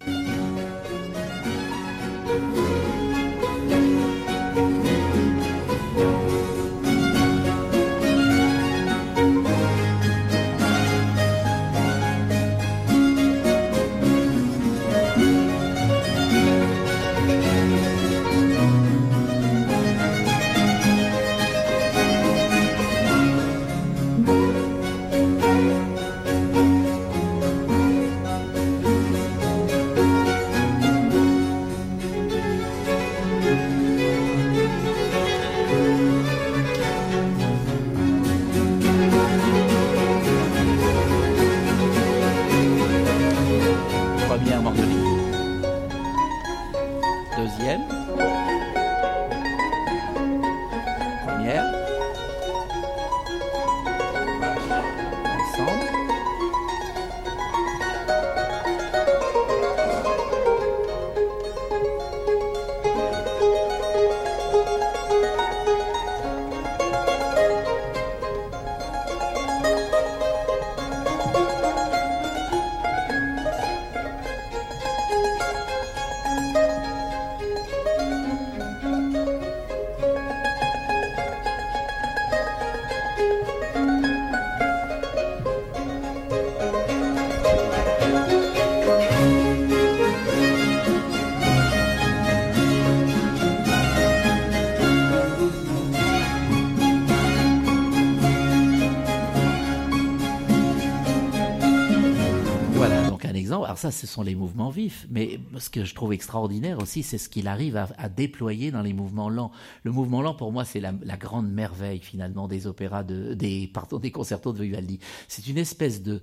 Ça, ce sont les mouvements vifs. Mais ce que je trouve extraordinaire aussi, c'est ce qu'il arrive à, déployer dans les mouvements lents. Le mouvement lent, pour moi, c'est la, grande merveille finalement des opéras, de, des concertos de Vivaldi. C'est une espèce de,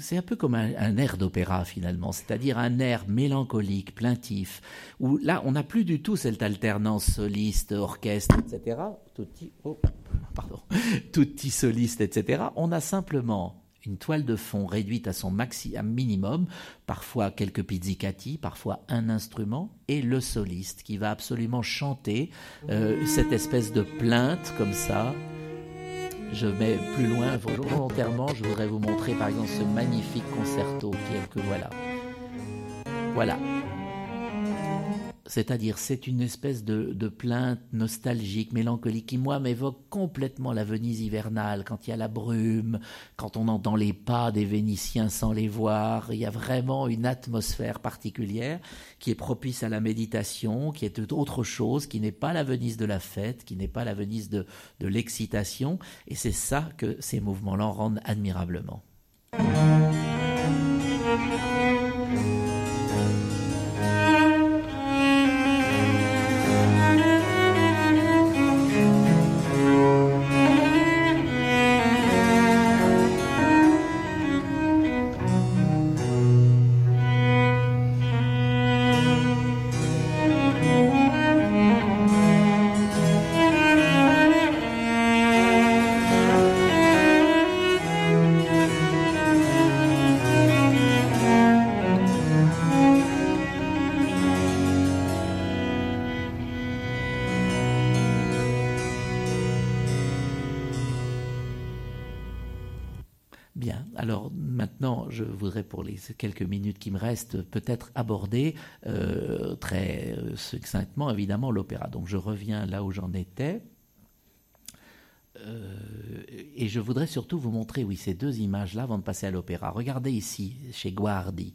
c'est un peu comme un, air d'opéra finalement, c'est-à-dire un air mélancolique, plaintif, où là, on n'a plus du tout cette alternance soliste, orchestre, etc. Tutti, oh, pardon, tutti soliste, etc. On a simplement une toile de fond réduite à son maximum minimum, parfois quelques pizzicati, parfois un instrument, et le soliste qui va absolument chanter euh, cette espèce de plainte comme ça. Je mets plus loin, volontairement, je voudrais vous montrer par exemple ce magnifique concerto que voilà. Voilà, c'est-à-dire, c'est une espèce de, plainte nostalgique, mélancolique, qui, moi, m'évoque complètement la Venise hivernale, quand il y a la brume, quand on entend les pas des Vénitiens sans les voir. Il y a vraiment une atmosphère particulière qui est propice à la méditation, qui est autre chose, qui n'est pas la Venise de la fête, qui n'est pas la Venise de, de l'excitation. Et c'est ça que ces mouvements-là rendent admirablement. Voudrais, pour les quelques minutes qui me restent, peut-être aborder euh, très euh, succinctement, évidemment, l'opéra. Donc je reviens là où j'en étais. Euh, et je voudrais surtout vous montrer, oui, ces deux images-là avant de passer à l'opéra. Regardez ici, chez Guardi,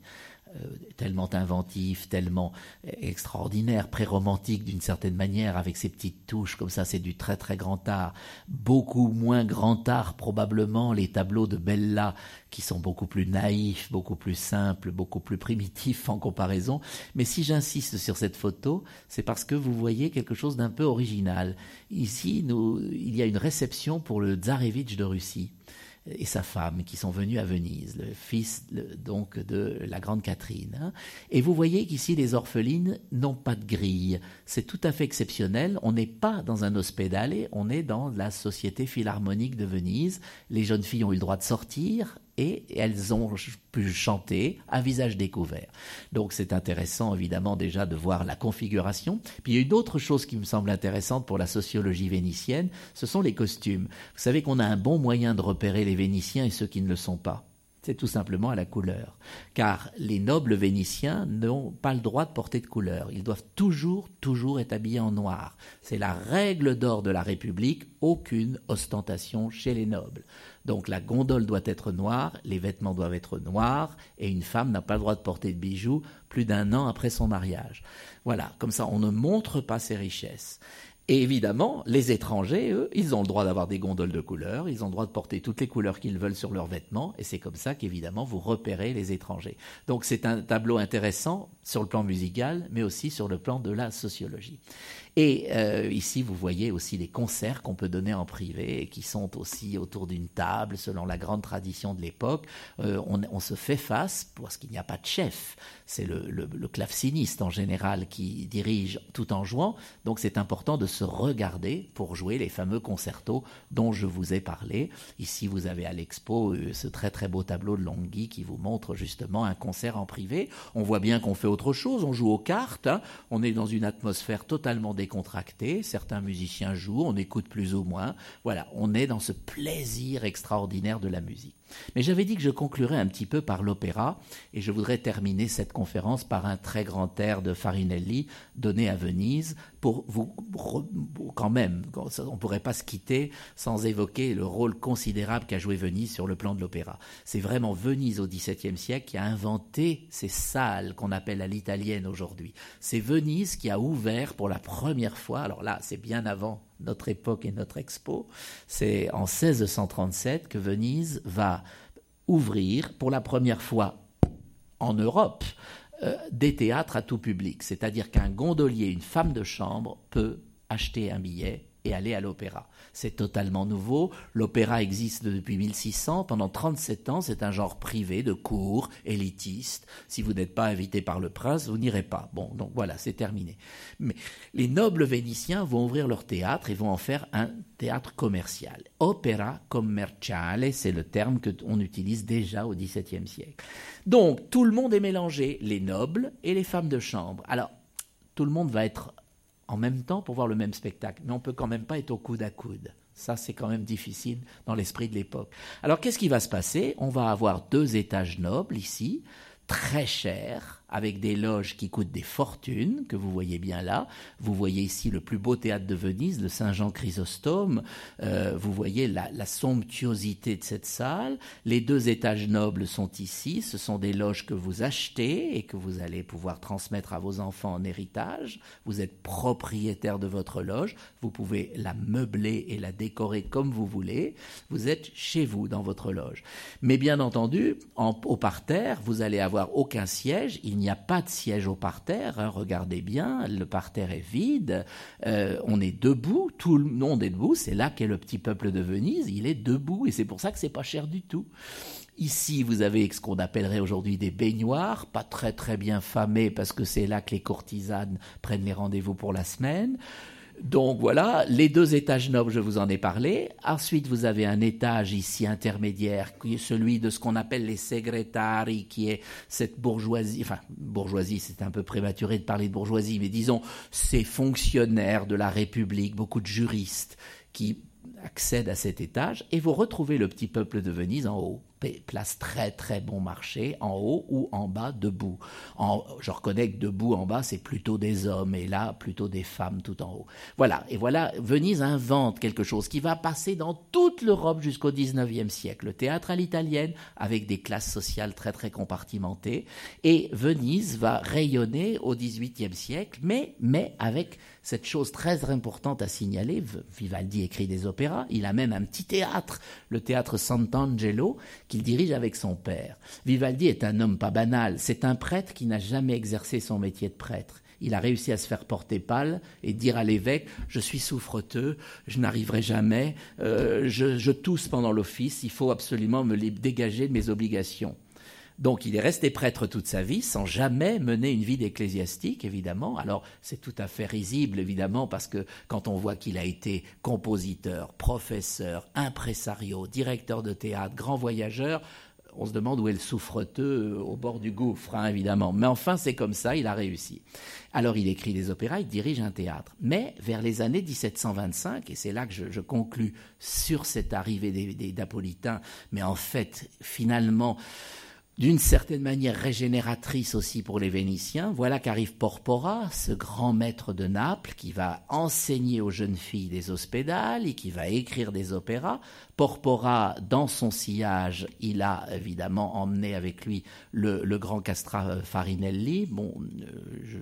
tellement inventif, tellement extraordinaire, pré-romantique d'une certaine manière, avec ses petites touches comme ça, c'est du très très grand art. Beaucoup moins grand art probablement les tableaux de Bella qui sont beaucoup plus naïfs, beaucoup plus simples, beaucoup plus primitifs en comparaison. Mais si j'insiste sur cette photo, c'est parce que vous voyez quelque chose d'un peu original. Ici, il y a une réception pour le Tsarevitch de Russie et sa femme qui sont venus à Venise, le fils donc de la grande Catherine. Hein. Et vous voyez qu'ici les orphelines n'ont pas de grille. C'est tout à fait exceptionnel. On n'est pas dans un hospedale, on est dans la Société philharmonique de Venise. Les jeunes filles ont eu le droit de sortir et elles ont pu chanter à visage découvert. Donc c'est intéressant évidemment déjà de voir la configuration. Puis il y a une autre chose qui me semble intéressante pour la sociologie vénitienne, ce sont les costumes. Vous savez qu'on a un bon moyen de repérer les Vénitiens et ceux qui ne le sont pas c'est tout simplement à la couleur. Car les nobles vénitiens n'ont pas le droit de porter de couleur. Ils doivent toujours, toujours être habillés en noir. C'est la règle d'or de la République, aucune ostentation chez les nobles. Donc la gondole doit être noire, les vêtements doivent être noirs, et une femme n'a pas le droit de porter de bijoux plus d'un an après son mariage. Voilà, comme ça on ne montre pas ses richesses. Et évidemment, les étrangers, eux, ils ont le droit d'avoir des gondoles de couleurs, ils ont le droit de porter toutes les couleurs qu'ils veulent sur leurs vêtements, et c'est comme ça qu'évidemment vous repérez les étrangers. Donc c'est un tableau intéressant sur le plan musical, mais aussi sur le plan de la sociologie. Et euh, ici, vous voyez aussi les concerts qu'on peut donner en privé, et qui sont aussi autour d'une table, selon la grande tradition de l'époque. Euh, on, se fait face, parce qu'il n'y a pas de chef. C'est le, le, le, claveciniste en général qui dirige tout en jouant. Donc c'est important de se regarder pour jouer les fameux concertos dont je vous ai parlé. Ici, vous avez à l'expo euh, ce très très beau tableau de Longhi qui vous montre justement un concert en privé. On voit bien qu'on fait autre chose, on joue aux cartes, hein. on est dans une atmosphère totalement décontractée, certains musiciens jouent, on écoute plus ou moins. Voilà, on est dans ce plaisir extraordinaire de la musique. Mais j'avais dit que je conclurais un petit peu par l'opéra, et je voudrais terminer cette conférence par un très grand air de Farinelli donné à Venise, pour vous, quand même, on ne pourrait pas se quitter sans évoquer le rôle considérable qu'a joué Venise sur le plan de l'opéra. C'est vraiment Venise au XVIIe siècle qui a inventé ces salles qu'on appelle à l'italienne aujourd'hui. C'est Venise qui a ouvert pour la première fois, alors là c'est bien avant notre époque et notre expo, c'est en 1637 que Venise va ouvrir pour la première fois en Europe euh, des théâtres à tout public. C'est-à-dire qu'un gondolier, une femme de chambre, peut acheter un billet et aller à l'opéra. C'est totalement nouveau. L'opéra existe depuis 1600. Pendant 37 ans, c'est un genre privé de cours, élitiste. Si vous n'êtes pas invité par le prince, vous n'irez pas. Bon, donc voilà, c'est terminé. Mais les nobles vénitiens vont ouvrir leur théâtre et vont en faire un théâtre commercial. Opera commerciale, c'est le terme que on utilise déjà au XVIIe siècle. Donc, tout le monde est mélangé, les nobles et les femmes de chambre. Alors, tout le monde va être en même temps pour voir le même spectacle. Mais on peut quand même pas être au coude à coude. Ça, c'est quand même difficile dans l'esprit de l'époque. Alors, qu'est-ce qui va se passer? On va avoir deux étages nobles ici, très chers, avec des loges qui coûtent des fortunes, que vous voyez bien là. Vous voyez ici le plus beau théâtre de Venise, le Saint-Jean Chrysostome. Euh, vous voyez la, la, somptuosité de cette salle. Les deux étages nobles sont ici. Ce sont des loges que vous achetez et que vous allez pouvoir transmettre à vos enfants en héritage. Vous êtes propriétaire de votre loge. Vous pouvez la meubler et la décorer comme vous voulez. Vous êtes chez vous dans votre loge. Mais bien entendu, en, au parterre, vous allez avoir aucun siège. Il n'y a pas de siège au parterre, hein, regardez bien, le parterre est vide, euh, on est debout, tout le monde est debout, c'est là qu'est le petit peuple de Venise, il est debout, et c'est pour ça que c'est pas cher du tout. Ici, vous avez ce qu'on appellerait aujourd'hui des baignoires, pas très très bien famés parce que c'est là que les courtisanes prennent les rendez-vous pour la semaine. Donc voilà, les deux étages nobles, je vous en ai parlé. Ensuite, vous avez un étage ici intermédiaire, celui de ce qu'on appelle les segretari, qui est cette bourgeoisie, enfin, bourgeoisie, c'est un peu prématuré de parler de bourgeoisie, mais disons, ces fonctionnaires de la République, beaucoup de juristes qui accèdent à cet étage, et vous retrouvez le petit peuple de Venise en haut place très très bon marché, en haut ou en bas, debout. Je reconnais que debout en bas, c'est plutôt des hommes, et là, plutôt des femmes tout en haut. Voilà, et voilà, Venise invente quelque chose qui va passer dans toute l'Europe jusqu'au 19e siècle. Le théâtre à l'italienne, avec des classes sociales très très compartimentées, et Venise va rayonner au 18e siècle, mais, mais avec cette chose très importante à signaler, Vivaldi écrit des opéras, il a même un petit théâtre, le théâtre Sant'Angelo, qu'il dirige avec son père. Vivaldi est un homme pas banal, c'est un prêtre qui n'a jamais exercé son métier de prêtre. Il a réussi à se faire porter pâle et dire à l'évêque Je suis souffreteux, je n'arriverai jamais, euh, je, je tousse pendant l'office, il faut absolument me dégager de mes obligations. Donc il est resté prêtre toute sa vie sans jamais mener une vie d'ecclésiastique, évidemment. Alors c'est tout à fait risible, évidemment, parce que quand on voit qu'il a été compositeur, professeur, impresario, directeur de théâtre, grand voyageur, on se demande où est le souffreteux au bord du gouffre, hein, évidemment. Mais enfin, c'est comme ça, il a réussi. Alors, il écrit des opéras, il dirige un théâtre. Mais vers les années 1725, et c'est là que je, je conclus sur cette arrivée des, des Napolitains, mais en fait, finalement, d'une certaine manière régénératrice aussi pour les Vénitiens. Voilà qu'arrive Porpora, ce grand maître de Naples, qui va enseigner aux jeunes filles des hospédales et qui va écrire des opéras. Porpora, dans son sillage, il a évidemment emmené avec lui le, grand Castra Farinelli. Bon, euh,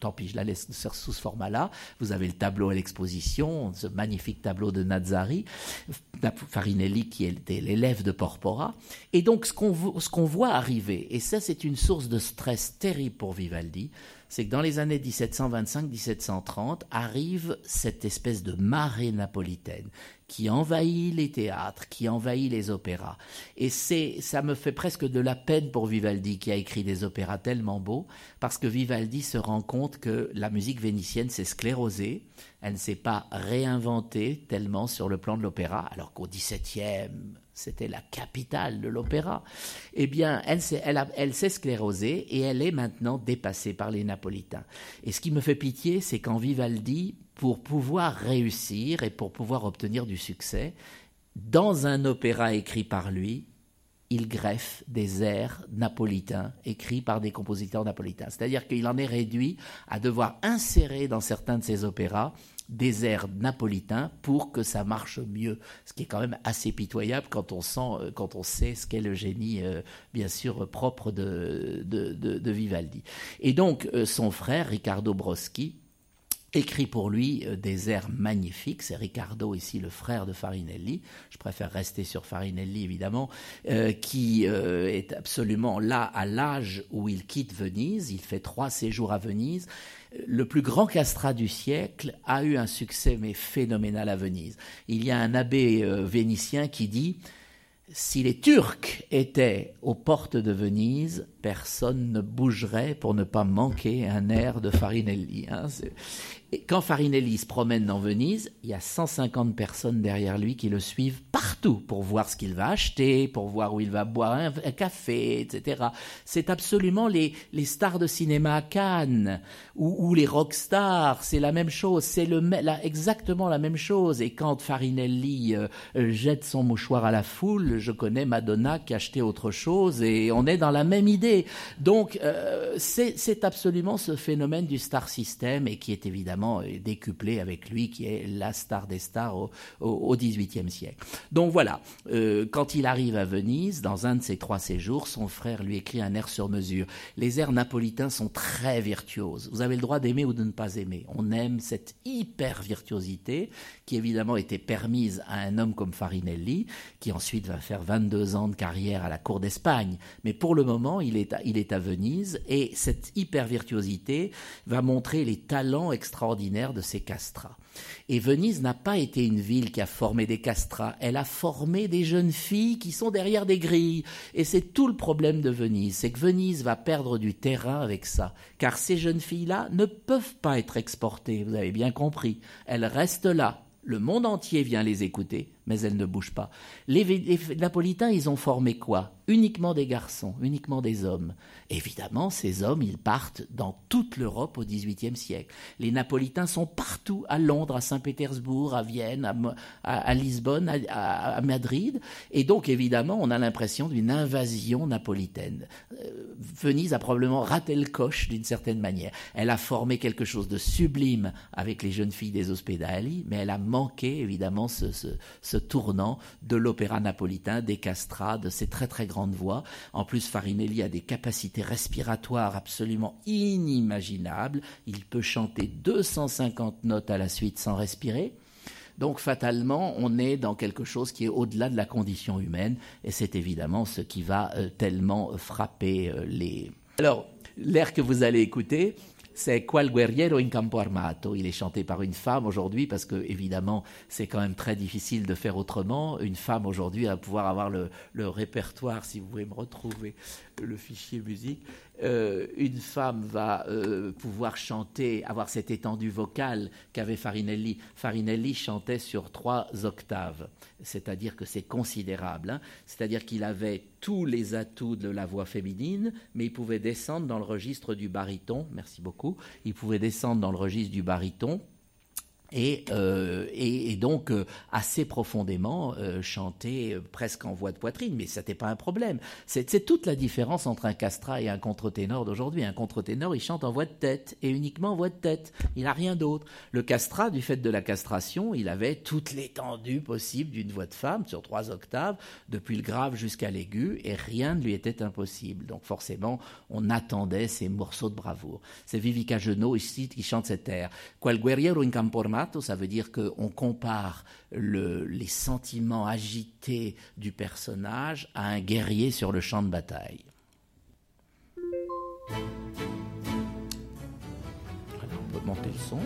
tant pis, je la laisse sous ce format-là. Vous avez le tableau à l'exposition, ce magnifique tableau de Nazari, Farinelli qui était l'élève de Porpora. Et donc, ce qu'on ce qu'on arriver, et ça c'est une source de stress terrible pour Vivaldi, c'est que dans les années 1725-1730 arrive cette espèce de marée napolitaine qui envahit les théâtres, qui envahit les opéras. Et c'est, ça me fait presque de la peine pour Vivaldi qui a écrit des opéras tellement beaux, parce que Vivaldi se rend compte que la musique vénitienne s'est sclérosée, elle ne s'est pas réinventée tellement sur le plan de l'opéra, alors qu'au XVIIe, c'était la capitale de l'opéra, eh bien, elle s'est, sclérosée et elle est maintenant dépassée par les Napolitains. Et ce qui me fait pitié, c'est qu'en Vivaldi, pour pouvoir réussir et pour pouvoir obtenir du succès, dans un opéra écrit par lui, il greffe des airs napolitains écrits par des compositeurs napolitains. C'est-à-dire qu'il en est réduit à devoir insérer dans certains de ses opéras des airs napolitains pour que ça marche mieux, ce qui est quand même assez pitoyable quand on sent, euh, quand on sait ce qu'est le génie, euh, bien sûr propre de, de, Vivaldi. Et donc euh, son frère Riccardo Broschi écrit pour lui des airs magnifiques. C'est Riccardo ici, le frère de Farinelli. Je préfère rester sur Farinelli évidemment, qui est absolument là à l'âge où il quitte Venise. Il fait trois séjours à Venise le plus grand castrat du siècle a eu un succès mais phénoménal à Venise. Il y a un abbé euh, vénitien qui dit si les Turcs étaient aux portes de Venise, personne ne bougerait pour ne pas manquer un air de Farinelli. Hein. Et quand Farinelli se promène dans Venise, il y a 150 personnes derrière lui qui le suivent partout pour voir ce qu'il va acheter, pour voir où il va boire un, café, etc. C'est absolument les, les, stars de cinéma à Cannes ou, les rock stars, c'est la même chose, c'est exactement la même chose. Et quand Farinelli euh, euh, jette son mouchoir à la foule, je connais Madonna qui a acheté autre chose et on est dans la même idée. Donc euh, c'est absolument ce phénomène du star system et qui est évidemment euh, décuplé avec lui, qui est la star des stars au XVIIIe siècle. Donc voilà, euh, quand il arrive à Venise, dans un de ses trois séjours, son frère lui écrit un air sur mesure. Les airs napolitains sont très virtuoses. Vous avez le droit d'aimer ou de ne pas aimer. On aime cette hyper virtuosité qui évidemment était permise à un homme comme Farinelli, qui ensuite va faire 22 ans de carrière à la cour d'Espagne. Mais pour le moment, il est à, il est à Venise et cette hyper virtuosité va montrer les talents extraordinaires de ces castrats. Et Venise n'a pas été une ville qui a formé des castrats, elle a formé des jeunes filles qui sont derrière des grilles. Et c'est tout le problème de Venise, c'est que Venise va perdre du terrain avec ça, car ces jeunes filles-là ne peuvent pas être exportées, vous avez bien compris. Elles restent là, le monde entier vient les écouter, mais elle ne bouge pas. Les, Napolitains, ils ont formé quoi? Uniquement des garçons, uniquement des hommes. Évidemment, ces hommes, ils partent dans toute l'Europe au XVIIIe siècle. Les Napolitains sont partout, à Londres, à Saint-Pétersbourg, à Vienne, à, Lisbonne, à, Madrid. Et donc, évidemment, on a l'impression d'une invasion napolitaine. Euh, Venise a probablement raté le coche d'une certaine manière. Elle a formé quelque chose de sublime avec les jeunes filles des Ospedali, mais elle a manqué, évidemment, ce tournant de l'opéra napolitain, des castrats, de ces très très grandes voix. En plus, Farinelli a des capacités respiratoire absolument inimaginable. Il peut chanter 250 notes à la suite sans respirer. Donc fatalement, on est dans quelque chose qui est au-delà de la condition humaine, et c'est évidemment ce qui va euh, tellement frapper euh, les... Alors, l'air que vous allez écouter, c'est Qual guerriero in campo armato? Il est chanté par une femme aujourd'hui parce que, évidemment, c'est quand même très difficile de faire autrement. Une femme aujourd'hui à pouvoir avoir le, répertoire, si vous pouvez me retrouver le fichier musique. Euh, une femme va euh, pouvoir chanter, avoir cette étendue vocale qu'avait Farinelli. Farinelli chantait sur trois octaves, c'est-à-dire que c'est considérable. Hein. C'est-à-dire qu'il avait tous les atouts de la voix féminine, mais il pouvait descendre dans le registre du baryton. Merci beaucoup. Il pouvait descendre dans le registre du baryton et, euh, et, donc euh, assez profondément euh, chanter euh, presque en voix de poitrine, mais ça n'était pas un problème. C'est toute la différence entre un castrat et un contre-ténor d'aujourd'hui. Un contre-ténor, il chante en voix de tête et uniquement en voix de tête. Il n'a rien d'autre. Le castrat, du fait de la castration, il avait toute l'étendue possible d'une voix de femme sur trois octaves, depuis le grave jusqu'à l'aigu, et rien ne lui était impossible. Donc forcément, on attendait ces morceaux de bravoure. C'est Vivica Genot ici qui chante cette air. Quel guerriero in ça veut dire qu'on compare les sentiments agités du personnage à un guerrier sur le champ de bataille. on peut monter le son.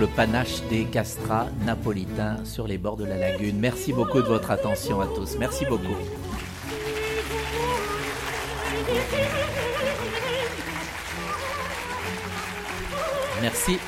Le panache des castrats napolitains sur les bords de la lagune. Merci beaucoup de votre attention à tous. Merci beaucoup. Merci.